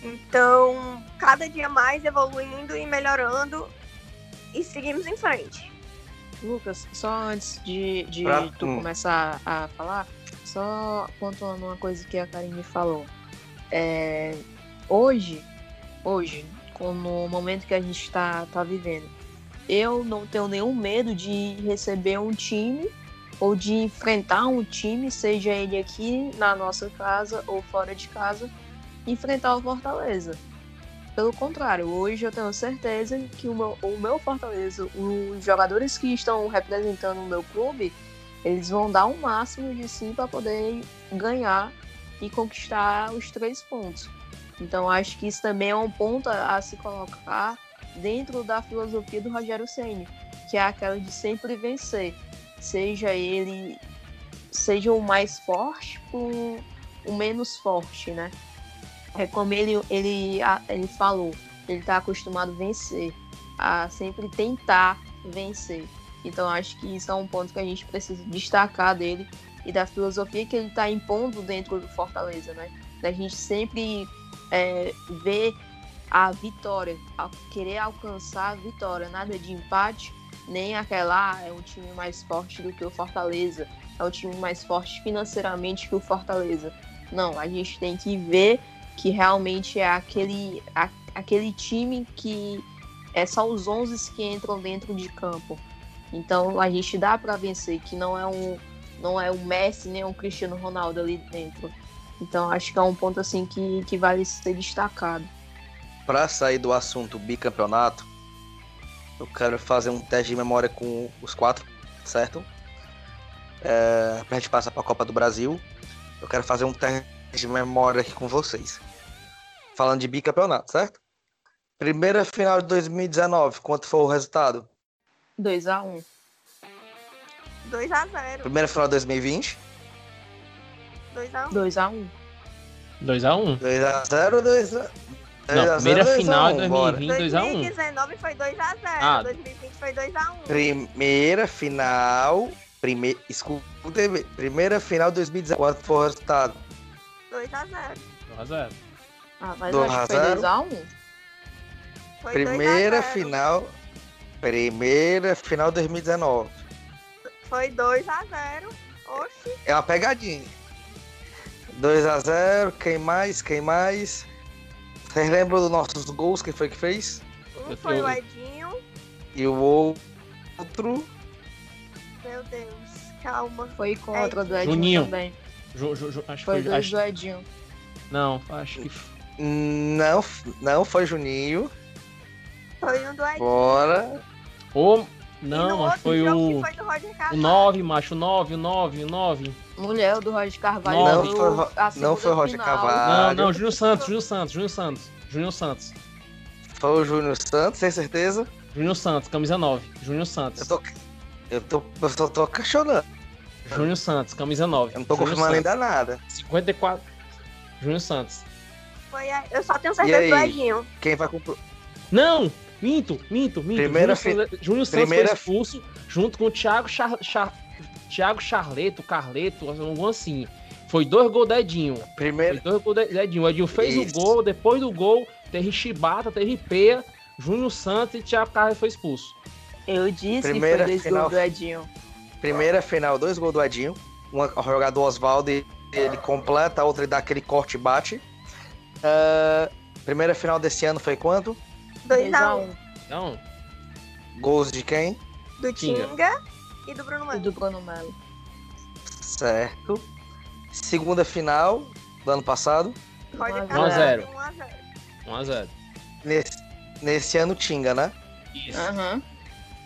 Então, cada dia mais evoluindo e melhorando e seguimos em frente. Lucas, só antes de, de pra... tu começar a falar, só pontuando uma coisa que a Karine falou. É, hoje, hoje, no momento que a gente está tá vivendo, eu não tenho nenhum medo de receber um time ou de enfrentar um time, seja ele aqui na nossa casa ou fora de casa, enfrentar o Fortaleza. Pelo contrário, hoje eu tenho certeza que o meu, o meu Fortaleza, os jogadores que estão representando o meu clube, eles vão dar o máximo de si para poder ganhar e conquistar os três pontos. Então acho que isso também é um ponto a, a se colocar dentro da filosofia do Rogério Ceni, que é aquela de sempre vencer, seja ele seja o mais forte ou o menos forte, né? é como ele, ele, ele falou, ele está acostumado a vencer, a sempre tentar vencer. Então acho que isso é um ponto que a gente precisa destacar dele e da filosofia que ele está impondo dentro do Fortaleza, né? Da gente sempre é, ver a vitória, a querer alcançar a vitória, nada de empate, nem aquela ah, é um time mais forte do que o Fortaleza, é um time mais forte financeiramente que o Fortaleza. Não, a gente tem que ver que realmente é aquele, a, aquele time que é só os 11 que entram dentro de campo. Então a gente dá para vencer, que não é um não é um Messi nem um Cristiano Ronaldo ali dentro. Então acho que é um ponto assim que, que vale ser destacado. Para sair do assunto bicampeonato, eu quero fazer um teste de memória com os quatro, certo? É, pra gente passar para a Copa do Brasil, eu quero fazer um teste de memória aqui com vocês. Falando de bicampeonato, certo? Primeira final de 2019, quanto foi o resultado? 2x1. 2x0. Primeira final de 2020? 2x1. 2x1. 2x1. 2x0 2x1. Não, primeira final de 2020, 2x1. 2019 foi 2x0. Ah. 2020 foi 2x1. Primeira final. Prime... Escuta, primeira final de 2019. Quanto foi o resultado? 2x0. 2x0. Ah, mas acho que foi 2x1. Primeira final. Primeira final 2019. Foi 2x0. Oxi. É uma pegadinha. 2x0. Quem mais? Quem mais? Vocês lembram dos nossos gols? Quem foi que fez? Um foi o Edinho. E o outro. Meu Deus, calma. Foi contra Edinho. do Edinho Juninho. também. Ju, ju, ju, acho foi foi dois acho... do Edinho. Não, acho que. Não, não foi Juninho. Foi um do Edinho. Bora. Ou. Não, acho que foi o. Foi do Roger o 9, macho, o 9, o 9, o 9. Mulher, o do Roger Carvalho. Não, foi, ro... não foi Roger final. Carvalho. Não, não, Júnior Santos, Júnior Santos, Júnior Santos. Júnior Santos. Foi o Júnior Santos, sem certeza? Júnior Santos, camisa 9. Júnior Santos. Eu tô. Eu tô. Eu só tô questionando. Júnior Santos, camisa 9. Eu não tô confirmando ainda nada. 54. Júnior Santos. Foi a... Eu só tenho certeza do Edinho. Quem vai comprar? Não! Minto, minto, minto. Primeira Júnior, fi... Júnior Santos Primeira... foi expulso junto com o Thiago, Char... Char... Thiago Charleto, Carleto, algo assim. Foi dois gols do Edinho. Primeiro. Foi dois gols do Edinho. O Edinho fez Isso. o gol, depois do gol, teve Chibata, teve Peia, Júnior Santos e Thiago Carlos foi expulso. Eu disse Primeira que foi dois final... gols do Edinho. Primeira final, dois gols do Edinho. Uma jogada do Oswaldo ele completa, a outra ele dá aquele corte e bate. Uh, primeira final desse ano foi quanto? 2x1. Não, Gols de quem? Do Tinga. Tinga e do Bruno E Melo. do Bruno Melo. Certo. Segunda final do ano passado. Roger 1 a Carvalho, 0. 1x0. 1x0. Nesse, nesse ano Tinga, né? Isso. Aham.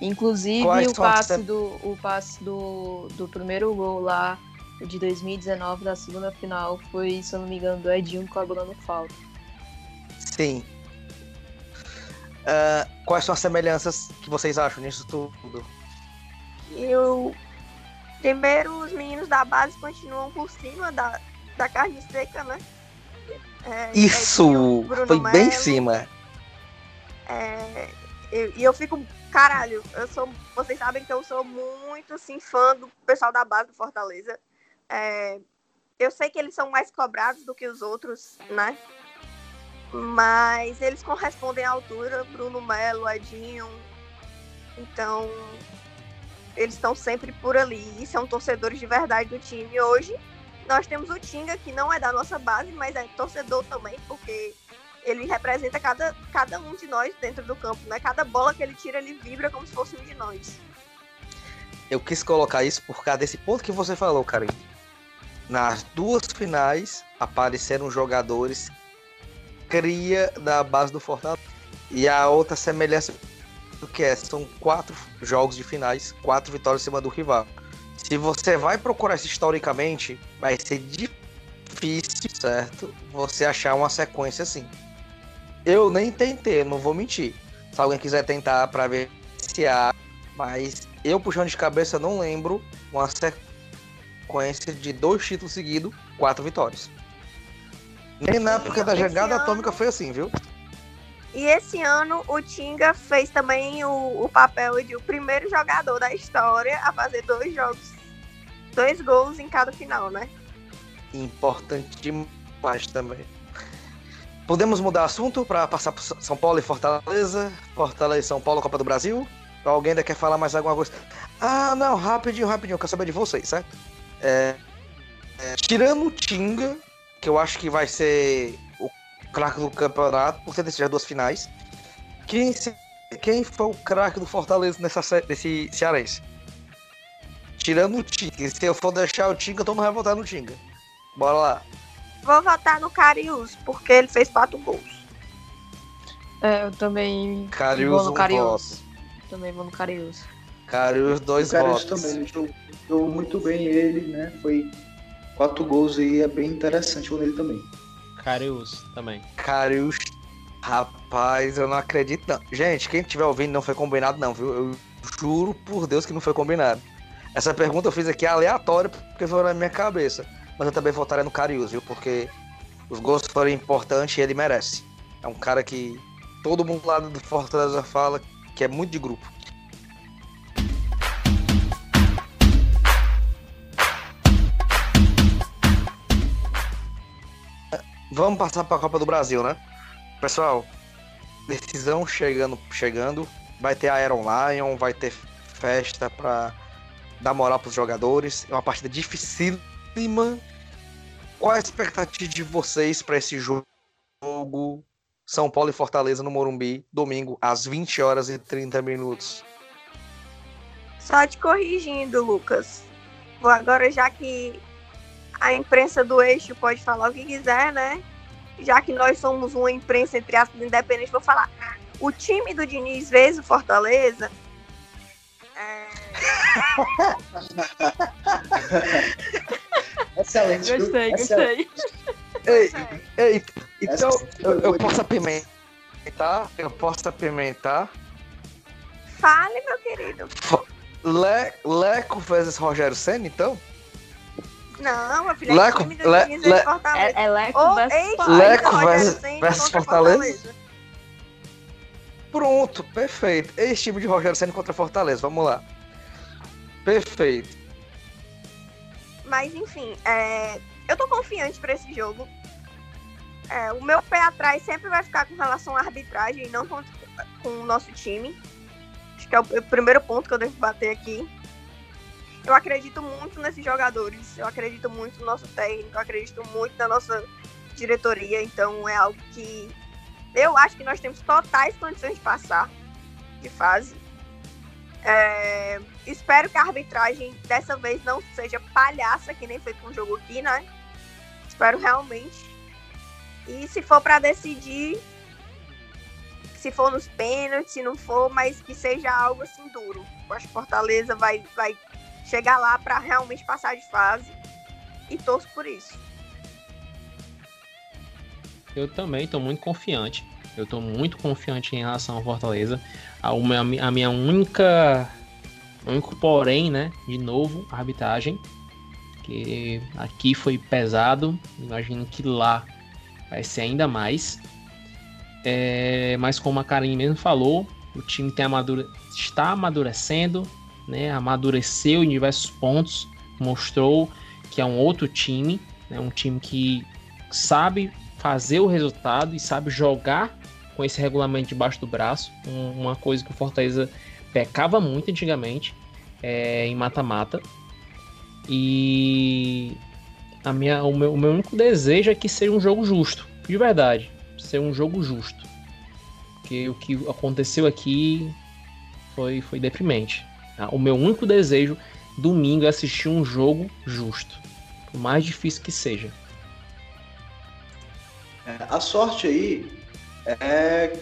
Inclusive Quais o as passe, sem- do, o passe do, do primeiro gol lá de 2019 da segunda final foi, se eu não me engano, do Edinho cobrando falta. Sim. Ah, quais são as semelhanças que vocês acham nisso tudo? E o primeiro, os meninos da base continuam por cima da, da carne seca, né? É, Isso! Foi bem em cima. é, eu- E eu, fico, caralho, eu sou. Vocês sabem que eu sou muito assim, fã do pessoal da base do Fortaleza. É, eu sei que eles são mais cobrados do que os outros, né? Mas eles correspondem à altura, Bruno Melo, Edinho. Então, eles estão sempre por ali e são torcedores de verdade do time. Hoje, nós temos o Tinga, que não é da nossa base, mas é torcedor também, porque ele representa cada, cada um de nós dentro do campo, né? Cada bola que ele tira, ele vibra como se fosse um de nós. Eu quis colocar isso por causa desse ponto que você falou, Karim. Nas duas finais apareceram jogadores cria da base do Fortaleza. E a outra semelhança do que é, são quatro jogos de finais, quatro vitórias em cima do rival. Se você vai procurar isso historicamente, vai ser difícil, certo? Você achar uma sequência assim. Eu nem tentei, não vou mentir. Se alguém quiser tentar para ver se há, mas eu puxando de cabeça não lembro uma sequência de dois títulos seguidos, quatro vitórias. Nem na época da jogada atômica foi assim, viu? E esse ano o Tinga fez também o, o papel de o primeiro jogador da história a fazer dois jogos, dois gols em cada final, né? Importante demais também. Podemos mudar assunto para passar para São Paulo e Fortaleza? Fortaleza e São Paulo, Copa do Brasil? Alguém ainda quer falar mais alguma coisa? Ah, não, rapidinho, rapidinho, eu quero saber de vocês, certo? É, é, tirando o Tinga, que eu acho que vai ser craque do campeonato, por ter decidido as duas finais, quem, se- quem foi o craque do Fortaleza nessa, nesse cearense? Tirando o Tinga, se eu for deixar o Tinga, todo mundo vai votar no Tinga. Bora lá. Vou votar no Carius, porque ele fez quatro gols. É, eu também Carius, vou no um Carius. Também vou no Carius. Carius, dois o cara votos. também ele jogou, jogou muito bem ele, né? Foi quatro gols aí, é bem interessante o nele também. Carius também. Carius, rapaz, eu não acredito não. Gente, quem estiver ouvindo não foi combinado não, viu? Eu juro por Deus que não foi combinado. Essa pergunta eu fiz aqui aleatória porque foi na minha cabeça. Mas eu também votaria no Carius, viu? Porque os gols foram importantes e ele merece. É um cara que todo mundo lá do Fortaleza fala que é muito de grupo. Vamos passar para a Copa do Brasil, né? Pessoal, decisão chegando, chegando. Vai ter a Iron Lion, vai ter festa para dar moral para os jogadores. É uma partida dificílima. Qual a expectativa de vocês para esse jogo? São Paulo e Fortaleza no Morumbi, domingo, às 20 horas e 30 minutos. Só te corrigindo, Lucas. Agora, já que a imprensa do eixo pode falar o que quiser, né? Já que nós somos uma imprensa, entre aspas, independente, vou falar. O time do Diniz vezes o Fortaleza. é, Excelente. Gostei, Excelente. gostei. Ei, é, ei, então Essa- eu, eu posso apimentar? Eu posso apimentar? Fale, meu querido. Le, Leco versus Rogério Senna, então? Não, meu filho, é Leco, time do Le- Fortaleza. É, é Leco Ou versus. Leco versus- versus contra Fortaleza? Pronto, perfeito. Esse time de Rogério Senna contra Fortaleza, vamos lá. Perfeito. Mas enfim, é, eu tô confiante pra esse jogo. É, o meu pé atrás sempre vai ficar com relação à arbitragem e não com, com o nosso time. Acho que é o, o primeiro ponto que eu devo bater aqui. Eu acredito muito nesses jogadores. Eu acredito muito no nosso técnico. Eu acredito muito na nossa diretoria. Então é algo que Eu acho que nós temos totais condições de passar de fase. É, espero que a arbitragem dessa vez não seja palhaça, que nem foi com o jogo aqui, né? Espero realmente. E se for para decidir, se for nos pênaltis, se não for, mas que seja algo assim duro. Acho que Fortaleza vai, vai chegar lá para realmente passar de fase e torço por isso. Eu também estou muito confiante. Eu estou muito confiante em relação ao Fortaleza. A, uma, a minha única. único porém, né? De novo, a arbitragem. Que aqui foi pesado. Imagino que lá vai ser ainda mais. É, mas como a Karine mesmo falou, o time amadure... está amadurecendo, né? amadureceu em diversos pontos, mostrou que é um outro time, né? um time que sabe fazer o resultado e sabe jogar com esse regulamento debaixo do braço, uma coisa que o Fortaleza pecava muito antigamente é, em mata-mata. E a minha, o, meu, o meu único desejo é que seja um jogo justo, de verdade, ser um jogo justo. Porque o que aconteceu aqui foi, foi deprimente. Tá? O meu único desejo domingo é assistir um jogo justo, por mais difícil que seja. É, a sorte aí é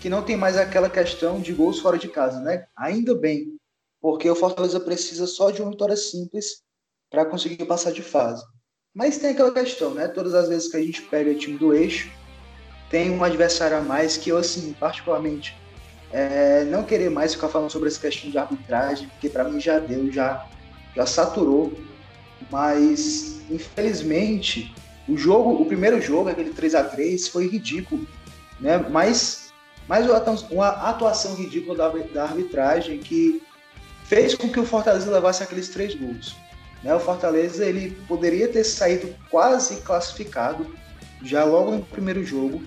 que não tem mais aquela questão de gols fora de casa, né? Ainda bem, porque o Fortaleza precisa só de uma vitória simples para conseguir passar de fase. Mas tem aquela questão, né? Todas as vezes que a gente pega o time do eixo, tem um adversário a mais que eu, assim, particularmente, é, não querer mais ficar falando sobre essa questão de arbitragem, porque para mim já deu, já, já saturou. Mas, infelizmente, o jogo, o primeiro jogo, aquele 3 a 3 foi ridículo né? Mas, mas uma atuação ridícula da, da arbitragem que fez com que o Fortaleza levasse aqueles três gols. Né? O Fortaleza ele poderia ter saído quase classificado já logo no primeiro jogo,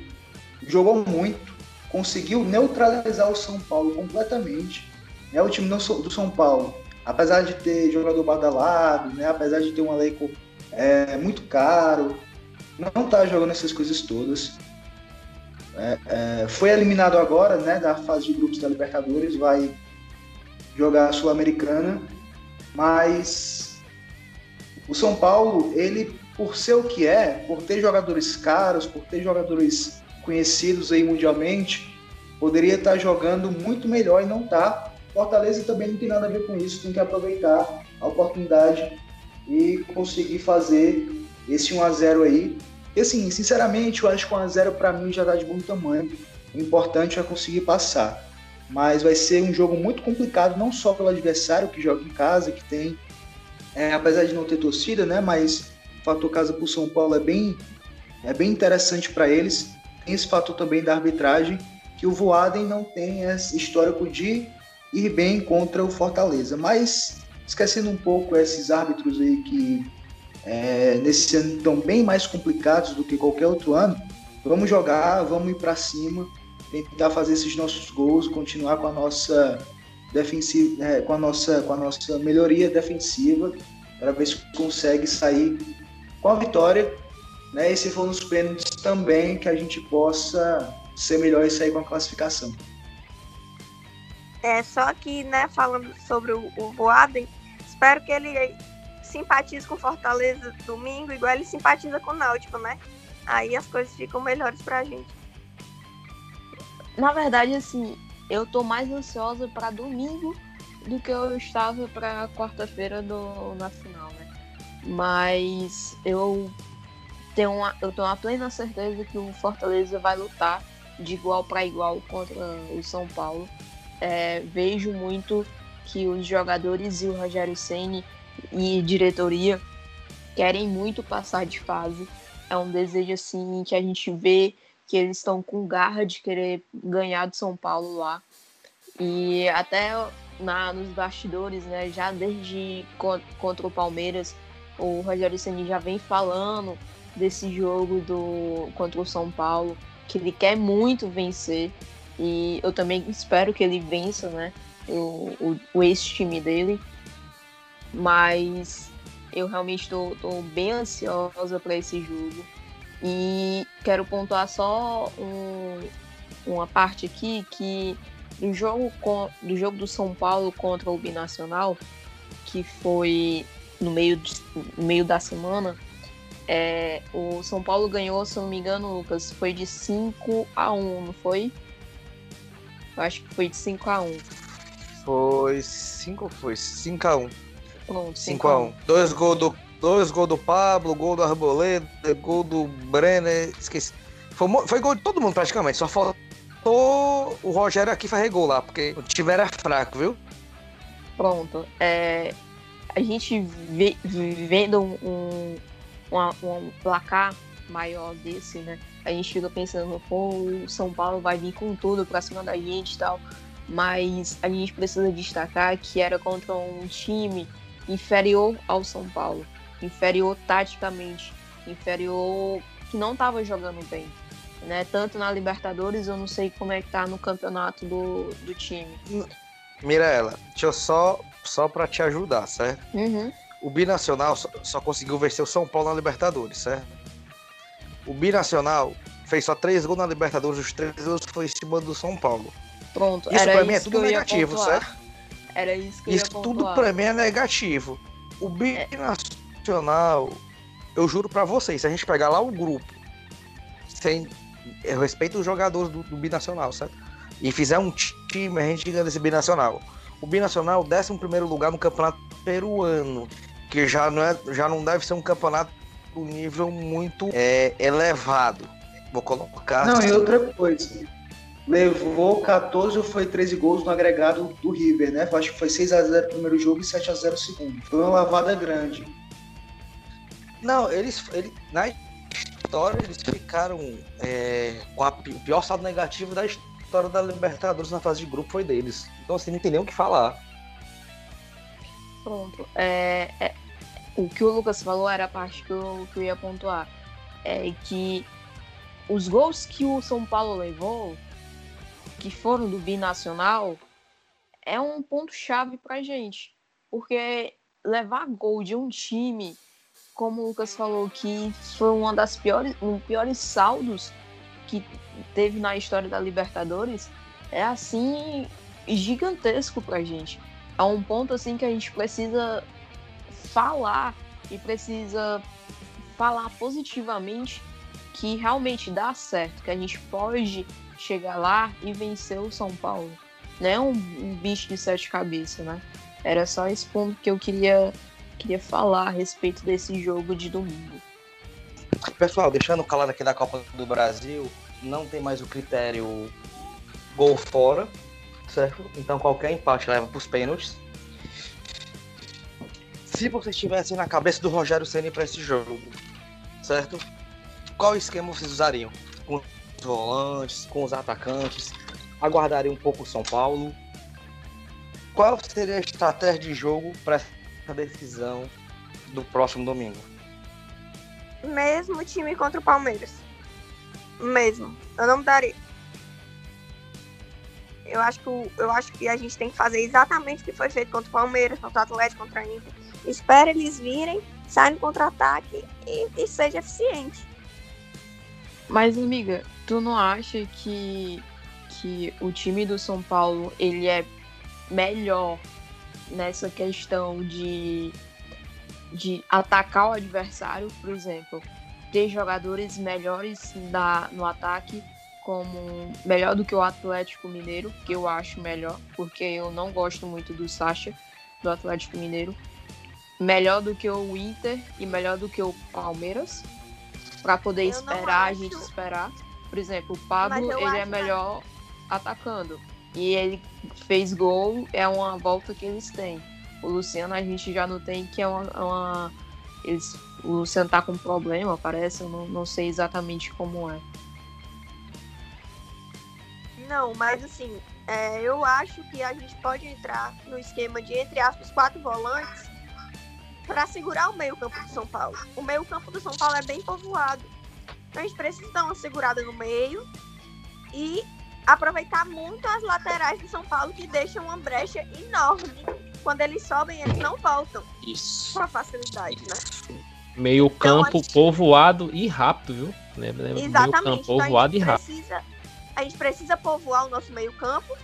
jogou muito, conseguiu neutralizar o São Paulo completamente. Né? O time do São Paulo, apesar de ter jogador badalado, né? apesar de ter um elenco é, muito caro, não está jogando essas coisas todas. É, é, foi eliminado agora, né, da fase de grupos da Libertadores, vai jogar a Sul-Americana, mas o São Paulo, ele, por ser o que é, por ter jogadores caros, por ter jogadores conhecidos aí mundialmente, poderia estar jogando muito melhor e não está. Fortaleza também não tem nada a ver com isso, tem que aproveitar a oportunidade e conseguir fazer esse 1 a 0 aí e assim, sinceramente, eu acho que 1x0 para mim já dá de bom tamanho. O importante é conseguir passar. Mas vai ser um jogo muito complicado, não só pelo adversário que joga em casa, que tem, é, apesar de não ter torcida, né? Mas o fator casa para o São Paulo é bem, é bem interessante para eles. Tem esse fator também da arbitragem, que o Voaden não tem esse histórico de ir bem contra o Fortaleza. Mas esquecendo um pouco esses árbitros aí que é, nesse ano estão bem mais complicados do que qualquer outro ano, vamos jogar, vamos ir para cima, tentar fazer esses nossos gols, continuar com a nossa defensiva, é, com a nossa, com a nossa melhoria defensiva, para ver se consegue sair com a vitória, né? E se for nos pênaltis também que a gente possa ser melhor e sair com a classificação. É só que, né, falando sobre o, o Boaden, espero que ele simpatiza com Fortaleza domingo, igual ele simpatiza com o Náutico, né? Aí as coisas ficam melhores pra gente. Na verdade, assim, eu tô mais ansiosa para domingo do que eu estava para quarta-feira do na final, né? Mas eu tenho uma, eu tenho uma plena certeza que o Fortaleza vai lutar de igual para igual contra o São Paulo. É, vejo muito que os jogadores e o Rogério Ceni e diretoria querem muito passar de fase. É um desejo assim que a gente vê que eles estão com garra de querer ganhar do São Paulo lá. E até na, nos bastidores, né, já desde contra o Palmeiras, o Rogério Ceni já vem falando desse jogo do contra o São Paulo, que ele quer muito vencer. E eu também espero que ele vença, né? O, o, o ex-time dele mas eu realmente estou bem ansiosa para esse jogo. E quero pontuar só um, uma parte aqui que do jogo, com, do jogo do São Paulo contra o Binacional, que foi no meio, de, no meio da semana, é, o São Paulo ganhou, se não me engano, Lucas, foi de 5 a 1 não foi? Eu acho que foi de 5 a 1 Foi 5 foi 5 a 1 Pronto, 5 a 1 Dois gols do, dois gol do Pablo, gol do Arboleda, gol do Brenner, esqueci. Foi, foi gol de todo mundo praticamente, só faltou o Rogério aqui fazer gol lá, porque o time era fraco, viu? Pronto. É, a gente vê, vendo um, um, um placar maior desse, né? A gente fica pensando, pô, o São Paulo vai vir com tudo pra cima da gente e tal. Mas a gente precisa destacar que era contra um time inferior ao São Paulo, inferior taticamente, inferior que não estava jogando bem. Né? Tanto na Libertadores, eu não sei como é que tá no campeonato do, do time. Mirela, deixa eu só, só para te ajudar, certo? Uhum. O Binacional só, só, conseguiu vencer o São Paulo na Libertadores, certo? O Binacional fez só três gols na Libertadores, os três gols foi em cima do São Paulo. Pronto, isso era pra mim é tudo negativo, certo? Era isso que eu Isso tudo pra mim é negativo. O Binacional, eu juro pra vocês, se a gente pegar lá o grupo, sem eu respeito os jogadores do, do Binacional, certo? E fizer um time, a gente ganha desse Binacional. O Binacional, 11 primeiro lugar no campeonato peruano, que já não, é, já não deve ser um campeonato do nível muito é, elevado. Vou colocar. Não, assim. e outra coisa. Levou 14 ou foi 13 gols no agregado do River, né? Eu acho que foi 6x0 o primeiro jogo e 7x0 o segundo. Foi uma lavada grande. Não, eles, ele, na história eles ficaram é, com a, o pior saldo negativo da história da Libertadores na fase de grupo foi deles. Então assim, não tem nem o que falar. Pronto. É, é- o que o Lucas falou era a parte que eu, que eu ia pontuar. É que os gols que o São Paulo levou, que foram do binacional, é um ponto-chave pra gente. Porque levar gol de um time, como o Lucas falou, que foi uma das piores, um piores saldos que teve na história da Libertadores, é assim gigantesco pra gente. É um ponto assim que a gente precisa falar e precisa falar positivamente que realmente dá certo, que a gente pode chegar lá e vencer o São Paulo. Não é um, um bicho de sete cabeças, né? Era só esse ponto que eu queria, queria falar a respeito desse jogo de domingo. Pessoal, deixando calado aqui da Copa do Brasil, não tem mais o critério gol fora, certo? Então qualquer empate leva para os pênaltis. Se vocês estivessem na cabeça do Rogério Ceni para esse jogo, certo? Qual esquema vocês usariam? Com os volantes, com os atacantes? Aguardariam um pouco o São Paulo? Qual seria a estratégia de jogo para essa decisão do próximo domingo? Mesmo time contra o Palmeiras. Mesmo. Eu não mudaria. Eu acho, que, eu acho que a gente tem que fazer exatamente o que foi feito contra o Palmeiras, contra o Atlético, contra a Inter. Espera eles virem, sai no contra-ataque e, e seja eficiente. Mas, amiga, tu não acha que, que o time do São Paulo ele é melhor nessa questão de, de atacar o adversário, por exemplo, ter jogadores melhores da, no ataque, como melhor do que o Atlético Mineiro, que eu acho melhor, porque eu não gosto muito do Sacha do Atlético Mineiro, melhor do que o Inter e melhor do que o Palmeiras, para poder Eu esperar a gente esperar. Por exemplo, o Pablo ele é acho- melhor atacando. E ele fez gol, é uma volta que eles têm. O Luciano a gente já não tem, que é uma. uma- eles, o Luciano tá com problema, parece, eu não, não sei exatamente como é. Não, mas assim, é, eu acho que a gente pode entrar no esquema de, entre aspas, quatro volantes para segurar o meio-campo do São Paulo. O meio-campo do São Paulo é bem povoado. Então a gente precisa dar uma segurada no meio e aproveitar muito as laterais do São Paulo, que deixam uma brecha enorme. Quando eles sobem, eles não voltam Isso. com a facilidade, né? Meio campo então, povoado e rápido, viu? Lembra, lembra? Exatamente. Meio campo povoado então, e rápido. Precisa, a gente precisa povoar o nosso meio campo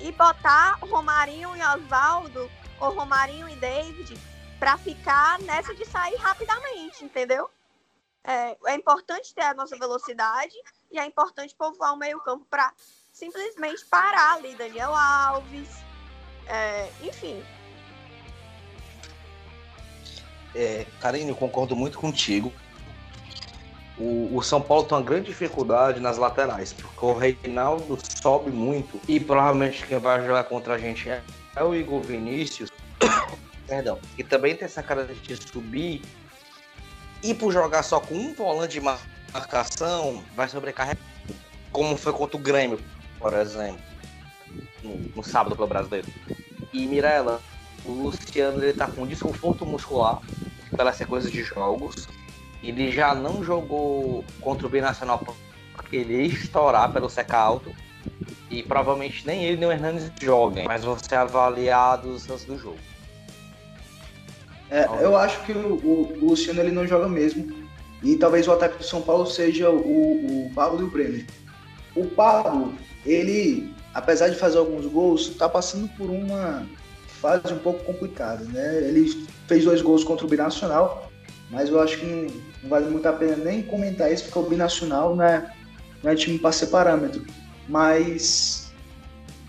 e botar Romarinho e Oswaldo ou Romarinho e David para ficar nessa de sair rapidamente, entendeu? É, é, importante ter a nossa velocidade e é importante povoar o meio-campo para simplesmente parar ali Daniel Alves, é, enfim. É, Karine, eu concordo muito contigo. O, o, São Paulo tem uma grande dificuldade nas laterais, porque o Reinaldo sobe muito e provavelmente quem vai jogar contra a gente é, é o Igor Vinícius. Perdão. E também tem essa cara de subir e por jogar só com um volante de marcação, vai sobrecarregar. Como foi contra o Grêmio, por exemplo, no, no sábado pelo brasileiro. E Mirella, o Luciano ele tá com desconforto muscular pela sequência de jogos ele já não jogou contra o Binacional porque ele ia estourar pelo seca alto. E provavelmente nem ele nem o Hernandes joguem, mas vão ser avaliados antes do jogo. É, eu acho que o, o, o, Luciano ele não joga mesmo. E talvez o ataque do São Paulo seja o, o Pablo e o Brenner. O Pablo, ele, apesar de fazer alguns gols, está passando por uma fase um pouco complicada. Né? Ele fez dois gols contra o Binacional, mas eu acho que não, não vale muito a pena nem comentar isso, porque o binacional não é, não é time para ser parâmetro. Mas,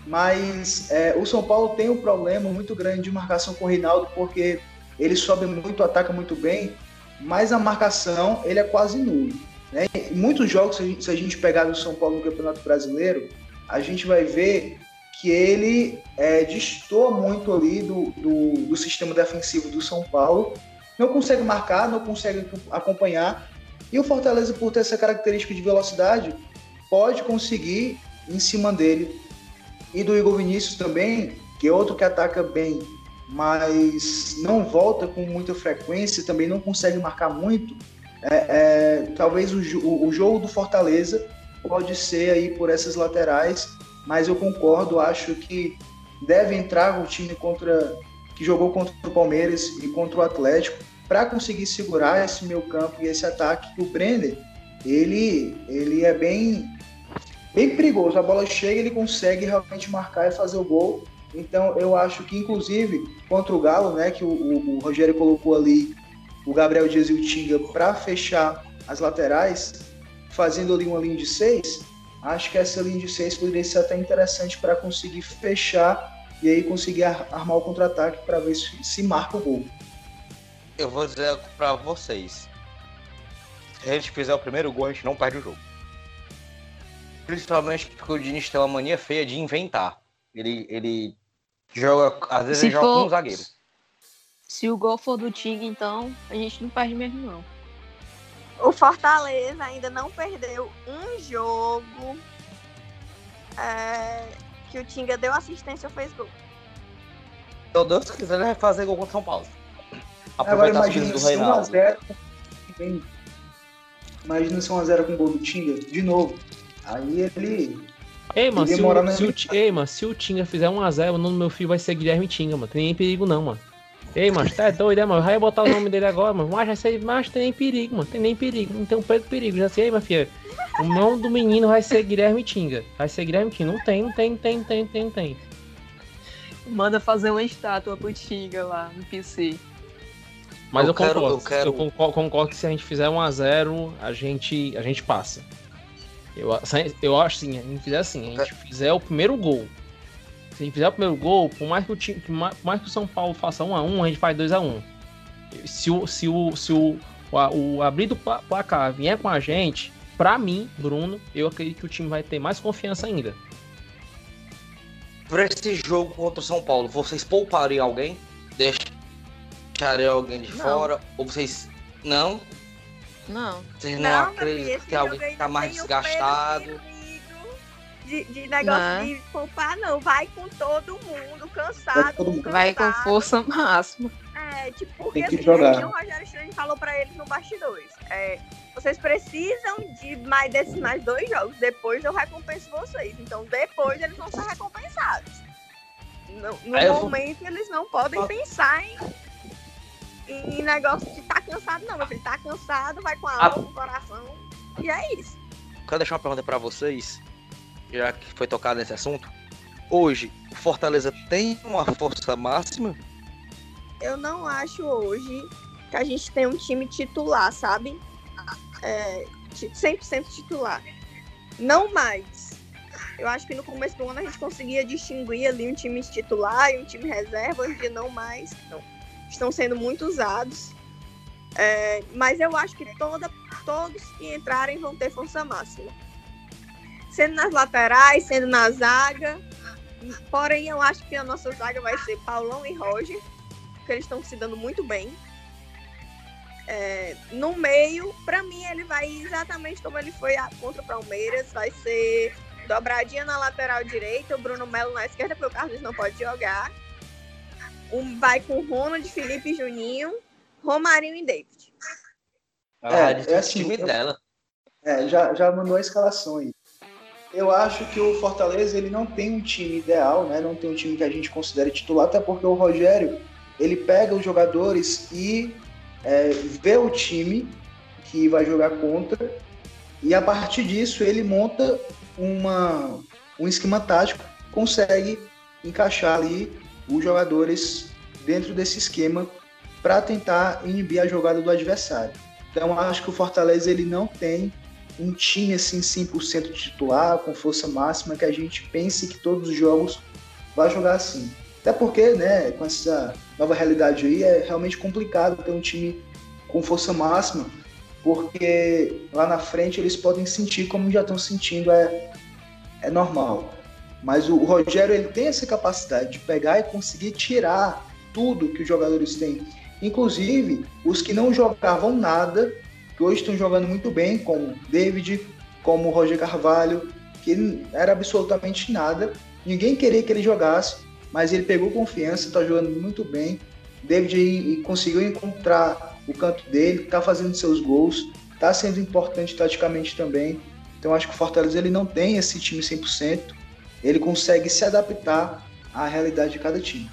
mas é, o São Paulo tem um problema muito grande de marcação com o Reinaldo, porque ele sobe muito, ataca muito bem, mas a marcação ele é quase nulo. Né? Em muitos jogos, se a, gente, se a gente pegar o São Paulo no Campeonato Brasileiro, a gente vai ver que ele é, destoa muito ali do, do, do sistema defensivo do São Paulo não consegue marcar, não consegue acompanhar. E o Fortaleza, por ter essa característica de velocidade, pode conseguir em cima dele. E do Igor Vinícius também, que é outro que ataca bem, mas não volta com muita frequência, também não consegue marcar muito. É, é, talvez o, o, jogo do Fortaleza pode ser aí por essas laterais, mas eu concordo, acho que deve entrar o time contra que jogou contra o Palmeiras e contra o Atlético para conseguir segurar esse meio campo e esse ataque que o Brenner, ele, ele é bem, bem perigoso. A bola chega, ele consegue realmente marcar e fazer o gol. Então eu acho que inclusive contra o Galo, né, que o, o, o Rogério colocou ali o Gabriel Dias e o Tinga para fechar as laterais, fazendo ali uma linha de seis, acho que essa linha de seis poderia ser até interessante para conseguir fechar e aí conseguir armar o contra-ataque para ver se, se marca o gol. Eu vou dizer para vocês. Se a gente fizer o primeiro gol, a gente não perde o jogo. Principalmente porque o Diniz tem uma mania feia de inventar. Ele, ele joga, às vezes se ele for, joga com um zagueiro. Se o gol for do Tig, então a gente não perde mesmo, não. O Fortaleza ainda não perdeu um jogo é, que o Tinga deu assistência ou fez gol. Meu Deus, se quiser, ele vai fazer gol contra São Paulo. Agora imagina se 1x0 Imagina se 1x0 com o gol do Tinga, de novo. Aí ele. Ei, mano, se o, se, o, ei, mano, se o Tinga fizer 1x0, o nome do meu filho vai ser Guilherme Tinga, mano. Tem nem perigo não, mano. Ei, mano, tá doido, né, mano? Vai botar o nome dele agora, mano. Mas vai ser, mas tem nem perigo, mano. Tem nem perigo. Não tem um perigo. Já sei, minha filha. O nome do menino vai ser Guilherme Tinga. Vai ser Guilherme Tinga. Não tem, não tem, não tem, não tem, não tem, não tem. Manda fazer uma estátua pro Tinga lá no PC. Mas eu, eu quero, concordo. Eu, quero... eu concordo, concordo, que se a gente fizer 1 a 0 a gente, a gente passa. Eu, eu acho assim, a gente fizer assim, a gente fizer o primeiro gol. Se a gente fizer o primeiro gol, por mais que o, time, por mais que o São Paulo faça 1 a 1 a gente faz 2 a 1 Se o, se o, se o, o, o abrir do placar vier com a gente, pra mim, Bruno, eu acredito que o time vai ter mais confiança ainda. Para esse jogo contra o São Paulo, vocês poupariam alguém? Deixa deixaria alguém de não. fora? Ou vocês. Não? Não. Vocês não, não acreditam que alguém que tá mais desgastado? De, de negócio não. de poupar, não. Vai com todo mundo, cansado. Todo mundo. Vai com força máxima. É, tipo, porque assim, o Rogério Strane falou pra eles no bastidores. É, vocês precisam de mais desses mais dois jogos. Depois eu recompenso vocês. Então depois eles vão ser recompensados. No, no momento vou... eles não podem pensar em em negócio de tá cansado, não, meu filho. Tá cansado, vai com a alma, com o coração. E é isso. Quero deixar uma pergunta para vocês, já que foi tocado nesse assunto. Hoje, Fortaleza tem uma força máxima? Eu não acho hoje que a gente tem um time titular, sabe? É, 100% titular. Não mais. Eu acho que no começo do ano a gente conseguia distinguir ali um time titular e um time reserva, hoje em dia não mais. Não. Estão sendo muito usados. É, mas eu acho que toda, todos que entrarem vão ter força máxima. Sendo nas laterais, sendo na zaga. Porém, eu acho que a nossa zaga vai ser Paulão e Roger, que eles estão se dando muito bem. É, no meio, para mim, ele vai exatamente como ele foi contra o Palmeiras. Vai ser dobradinha na lateral direita, o Bruno Melo na esquerda, porque o Carlos não pode jogar. Um, vai com Ronald, Felipe e Juninho, Romarinho e David. Ah, é, é assim, time eu, dela. É, já, já mandou a escalação aí. Eu acho que o Fortaleza ele não tem um time ideal, né? Não tem um time que a gente considere titular, até porque o Rogério ele pega os jogadores e é, vê o time que vai jogar contra e a partir disso ele monta uma, um esquema tático, consegue encaixar ali os jogadores dentro desse esquema para tentar inibir a jogada do adversário. Então acho que o Fortaleza ele não tem um time assim 100% titular, com força máxima, que a gente pense que todos os jogos vai jogar assim. Até porque, né, com essa nova realidade aí, é realmente complicado ter um time com força máxima, porque lá na frente eles podem sentir como já estão sentindo, é, é normal. Mas o, Rogério ele tem essa capacidade de pegar e conseguir tirar tudo que os jogadores têm. Inclusive, os que não jogavam nada, que hoje estão jogando muito bem, como David, como Roger Carvalho, que era absolutamente nada. Ninguém queria que ele jogasse, mas ele pegou confiança, está jogando muito bem. David conseguiu encontrar o canto dele, está fazendo seus gols, está sendo importante taticamente também. Então acho que o Fortaleza ele não tem esse time 100%, ele consegue se adaptar à realidade de cada time.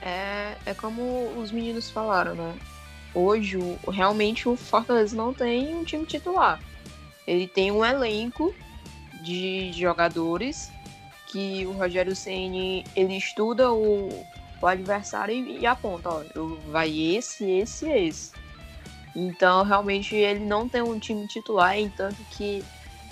É, é como os meninos falaram, né? Hoje, realmente, o Fortaleza não tem um time titular. Ele tem um elenco de jogadores que o Rogério Ceni ele estuda o, o adversário e, e aponta, ó, vai esse, esse, esse. Então, realmente, ele não tem um time titular, entanto que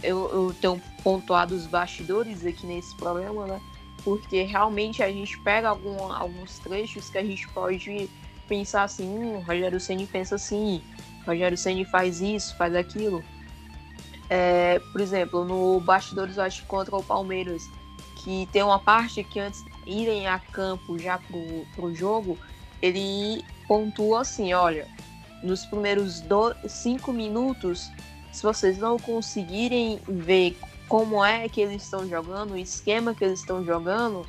eu, eu tenho pontuado os bastidores aqui nesse programa, né? Porque realmente a gente pega algum, alguns trechos que a gente pode pensar assim, hum, Rogério Ceni pensa assim, Rogério Ceni faz isso, faz aquilo. É, por exemplo, no bastidores eu acho contra o Palmeiras, que tem uma parte que antes irem a campo já pro, pro jogo, ele pontua assim, olha, nos primeiros do, cinco minutos, se vocês não conseguirem ver como é que eles estão jogando, o esquema que eles estão jogando,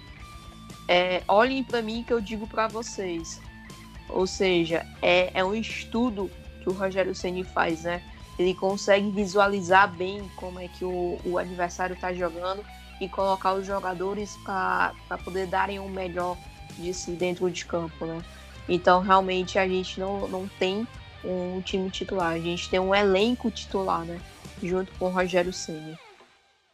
é, olhem para mim que eu digo para vocês. Ou seja, é, é um estudo que o Rogério Ceni faz, né? Ele consegue visualizar bem como é que o, o adversário está jogando e colocar os jogadores para poder darem o melhor de si dentro de campo, né? Então, realmente, a gente não, não tem um time titular, a gente tem um elenco titular, né? Junto com o Rogério Ceni.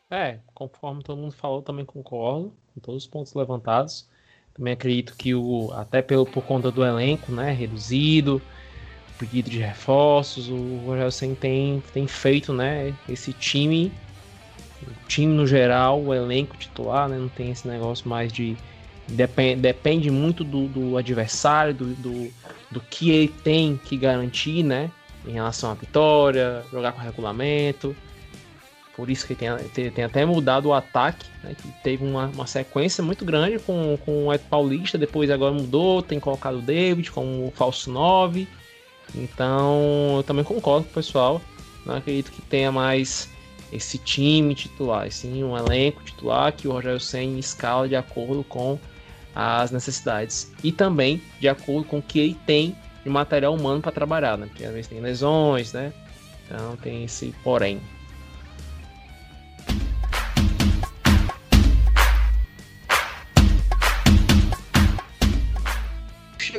É, conforme todo mundo falou, também concordo com todos os pontos levantados. Também acredito que o até pelo, por conta do elenco, né, reduzido, pedido de reforços, o Rogério Ceni tem, tem feito, né, esse time o time no geral, o elenco titular, né? Não tem esse negócio mais de. Depende, depende muito do, do adversário, do, do, do, que ele tem que garantir, né? Em relação à vitória, jogar com regulamento. Por isso que tem, tem, tem até mudado o ataque, né? Que teve uma, uma sequência muito grande com, com o Ed Paulista, depois agora mudou, tem colocado o David como falso 9. Então eu também concordo com o pessoal. Não acredito que tenha mais esse time titular, sim um elenco titular que o Rogério Senna escala de acordo com as necessidades e também de acordo com o que ele tem de material humano para trabalhar, né? Porque às vezes tem lesões, né? Então tem esse porém.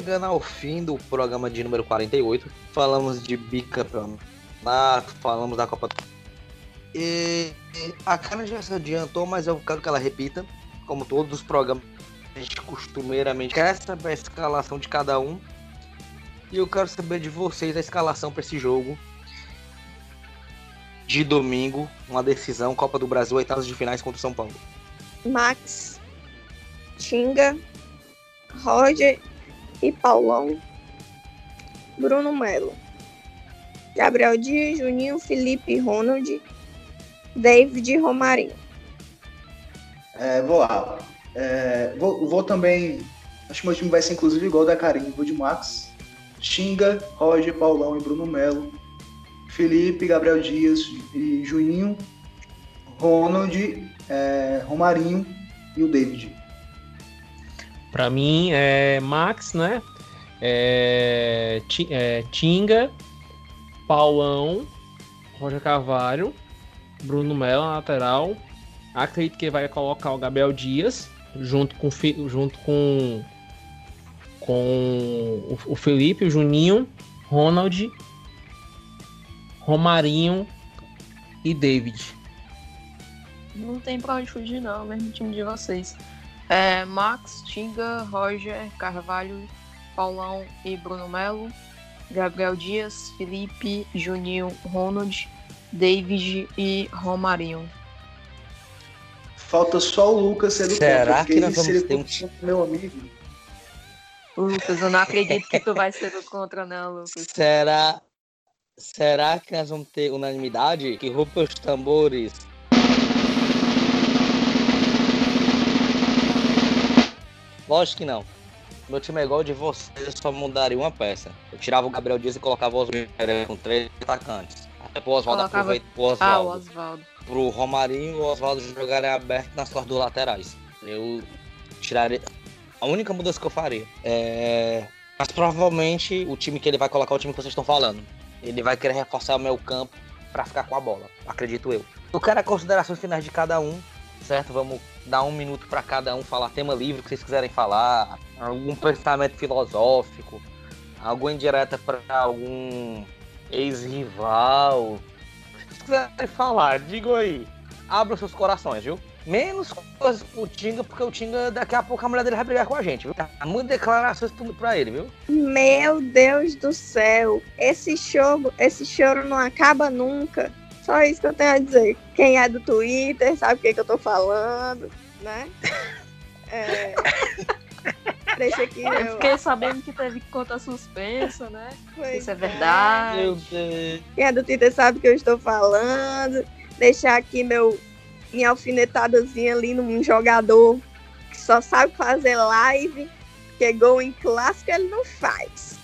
chegando ao fim do programa de número 48. Falamos de bicampeonato, falamos da Copa. E a Karen já se adiantou, mas eu quero que ela repita, como todos os programas a gente costumeiramente quer saber a escalação de cada um. E eu quero saber de vocês a escalação para esse jogo de domingo, uma decisão Copa do Brasil, oitavas de finais contra o São Paulo. Max, Tinga, Roger e Paulão, Bruno Melo, Gabriel Dias, Juninho, Felipe, Ronald, David e Romarinho. É, vou lá. É, vou, vou, também. Acho que meu time vai ser inclusive igual da Karine. Vou de Max, Xinga, Roger, Paulão e Bruno Melo. Felipe, Gabriel Dias e Juninho. Ronald, é, Romarinho e o David. Para mim é Max, né? É, é, Tinga, Paulão, Roger Carvalho, Bruno Melo na lateral. Acredito que vai colocar o Gabriel Dias junto com junto com com o Felipe, o Juninho, Ronald, Romarinho e David. Não tem pra onde fugir não, mesmo time de vocês. É, Max, Tinga, Roger, Carvalho, Paulão e Bruno Melo, Gabriel Dias, Felipe, Juninho, Ronald, David e Romarinho. Falta só o Lucas ser do Será contra, que nós vamos ter um meu amigo? Lucas, eu não acredito que tu vai ser do contra, não, Lucas. Será, será que nós vamos ter unanimidade? Que roupa os tambores Lógico que não. Meu time é igual de vocês, eu só mudaria uma peça. Eu tirava o Gabriel Dias e colocava o Oswaldo com três atacantes. Até pro Oswaldo colocava... aproveitar pro Oswaldo. Ah, o Oswaldo. Pro Romarinho o Oswaldo jogaria aberto nas costas dos laterais. Eu tiraria. A única mudança que eu faria. É... Mas provavelmente o time que ele vai colocar é o time que vocês estão falando. Ele vai querer reforçar o meu campo para ficar com a bola, acredito eu. Eu quero a considerações finais de cada um certo? Vamos dar um minuto para cada um falar tema livre que vocês quiserem falar, algum pensamento filosófico, alguma indireta para algum ex-rival. Se quiserem falar, digam aí. Abra seus corações, viu? Menos coisas pro Tinga, porque o Tinga daqui a pouco a mulher dele vai brigar com a gente, viu? Tá muitas declarações pra ele, viu? Meu Deus do céu, esse choro, esse choro não acaba nunca. Só isso que eu tenho a dizer. Quem é do Twitter sabe o que, que eu tô falando, né? É... Deixa aqui. Eu, eu fiquei sabendo que teve conta suspensa, né? Pois isso é verdade. Meu Deus. Quem é do Twitter sabe o que eu estou falando. Deixar aqui meu, minha alfinetadazinha ali num jogador que só sabe fazer live, porque gol em clássico ele não faz.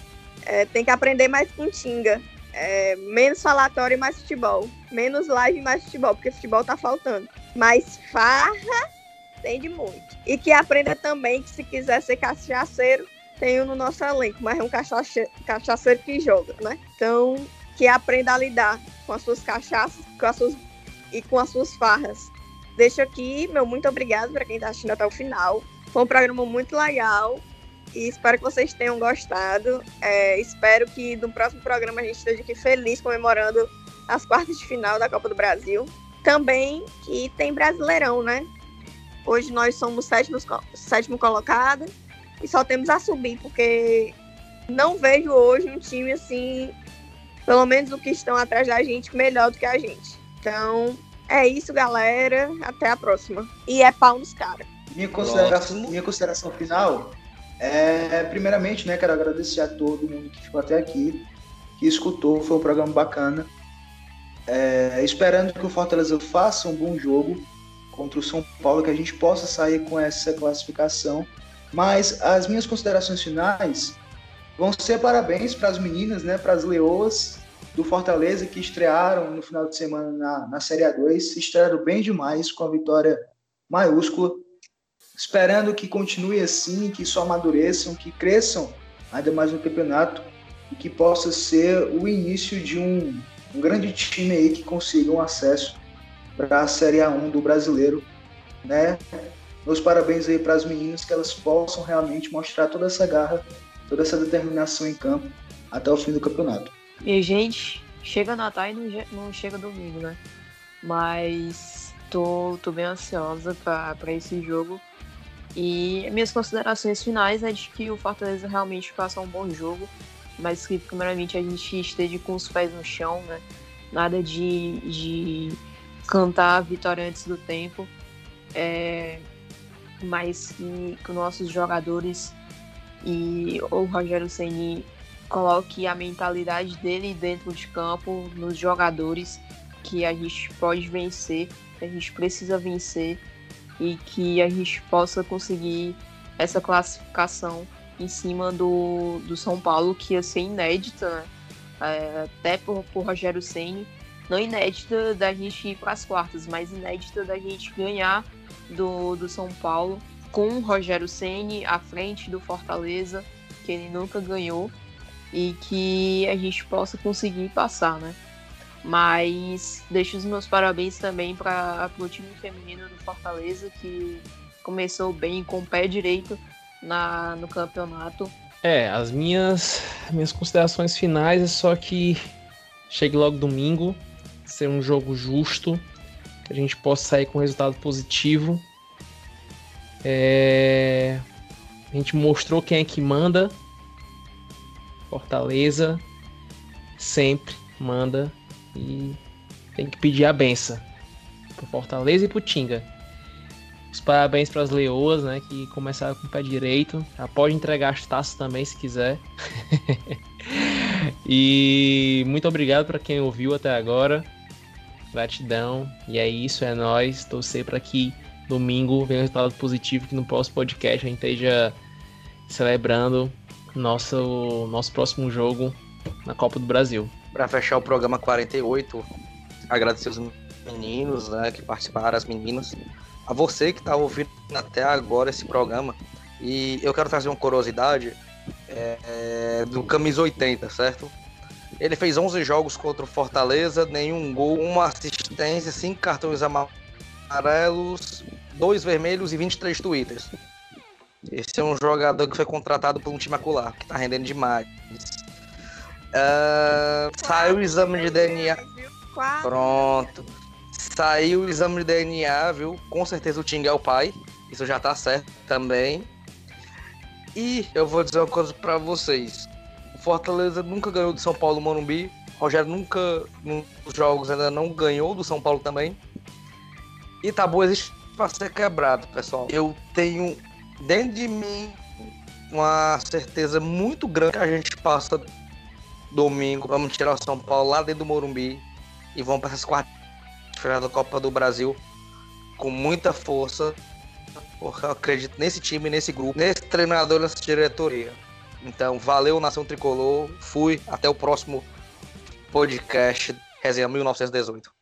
É, tem que aprender mais com Tinga é, menos falatório e mais futebol. Menos live e mais futebol, porque futebol tá faltando. Mais farra tem de muito. E que aprenda também que se quiser ser cachaceiro, tem um no nosso elenco, mas é um cachaceiro que joga, né? Então, que aprenda a lidar com as suas cachaças com as suas, e com as suas farras. Deixo aqui meu muito obrigado para quem está assistindo até o final. Foi um programa muito legal e espero que vocês tenham gostado. É, espero que no próximo programa a gente esteja aqui feliz comemorando as quartas de final da Copa do Brasil. Também que tem Brasileirão, né? Hoje nós somos sétimo, sétimo colocado e só temos a subir, porque não vejo hoje um time assim, pelo menos o que estão atrás da gente, melhor do que a gente. Então, é isso, galera. Até a próxima. E é pau nos caras. Minha consideração, minha consideração final é, primeiramente, né, quero agradecer a todo mundo que ficou até aqui, que escutou, foi um programa bacana. É, esperando que o Fortaleza faça um bom jogo contra o São Paulo, que a gente possa sair com essa classificação. Mas as minhas considerações finais vão ser parabéns para as meninas, né, para as leoas do Fortaleza que estrearam no final de semana na, na Série A2, estrearam bem demais com a vitória maiúscula esperando que continue assim, que só amadureçam, que cresçam ainda mais no campeonato e que possa ser o início de um, um grande time aí que consiga um acesso para a Série A1 do brasileiro, né? Meus parabéns aí para as meninas que elas possam realmente mostrar toda essa garra toda essa determinação em campo até o fim do campeonato. E, gente, chega Natal e não, não chega domingo, né? Mas tô, tô bem ansiosa para esse jogo. E minhas considerações finais é de que o Fortaleza realmente faça um bom jogo, mas que primeiramente a gente esteja com os pés no chão, né? Nada de, de cantar a vitória antes do tempo. É, mas que, que nossos jogadores e o Rogério Ceni coloque a mentalidade dele dentro de campo, nos jogadores, que a gente pode vencer, que a gente precisa vencer e que a gente possa conseguir essa classificação em cima do, do São Paulo, que ia ser inédita, né? É, até por, por Rogério Ceni não inédita da gente ir para as quartas, mas inédita da gente ganhar do, do São Paulo com o Rogério Ceni à frente do Fortaleza, que ele nunca ganhou e que a gente possa conseguir passar, né? Mas deixo os meus parabéns também para o time feminino do Fortaleza, que começou bem com o pé direito na, no campeonato. É, as minhas, minhas considerações finais é só que chegue logo domingo, ser um jogo justo, que a gente possa sair com um resultado positivo. É... A gente mostrou quem é que manda. Fortaleza sempre manda e tem que pedir a benção pro Fortaleza e pro Tinga. Os parabéns para as leoas, né, que começaram com o pé direito. Já pode entregar as taças também se quiser. e muito obrigado para quem ouviu até agora. Gratidão. E é isso, é nós. Torcer para que domingo venha um resultado positivo que no próximo podcast a gente esteja celebrando nosso nosso próximo jogo na Copa do Brasil. Para fechar o programa 48, agradecer os meninos né, que participaram, as meninas, a você que está ouvindo até agora esse programa. E eu quero trazer uma curiosidade é, é, do Camisa 80, certo? Ele fez 11 jogos contra o Fortaleza, nenhum gol, uma assistência, 5 cartões amarelos, 2 vermelhos e 23 twitters. Esse é um jogador que foi contratado por um time acular, que tá rendendo demais. Uh, saiu o exame de DNA. Pronto. Saiu o exame de DNA, viu? Com certeza o Ting é o pai. Isso já tá certo também. E eu vou dizer uma coisa para vocês. Fortaleza nunca ganhou do São Paulo Morumbi. O Rogério nunca, nos jogos, ainda não ganhou do São Paulo também. E Tabu existe para ser quebrado, pessoal. Eu tenho dentro de mim uma certeza muito grande que a gente passa domingo, vamos tirar o São Paulo lá dentro do Morumbi e vamos para essas quartas final da Copa do Brasil com muita força, porque eu acredito nesse time, nesse grupo, nesse treinador, nessa diretoria. Então, valeu, Nação Tricolor. Fui. Até o próximo podcast, Resenha 1918.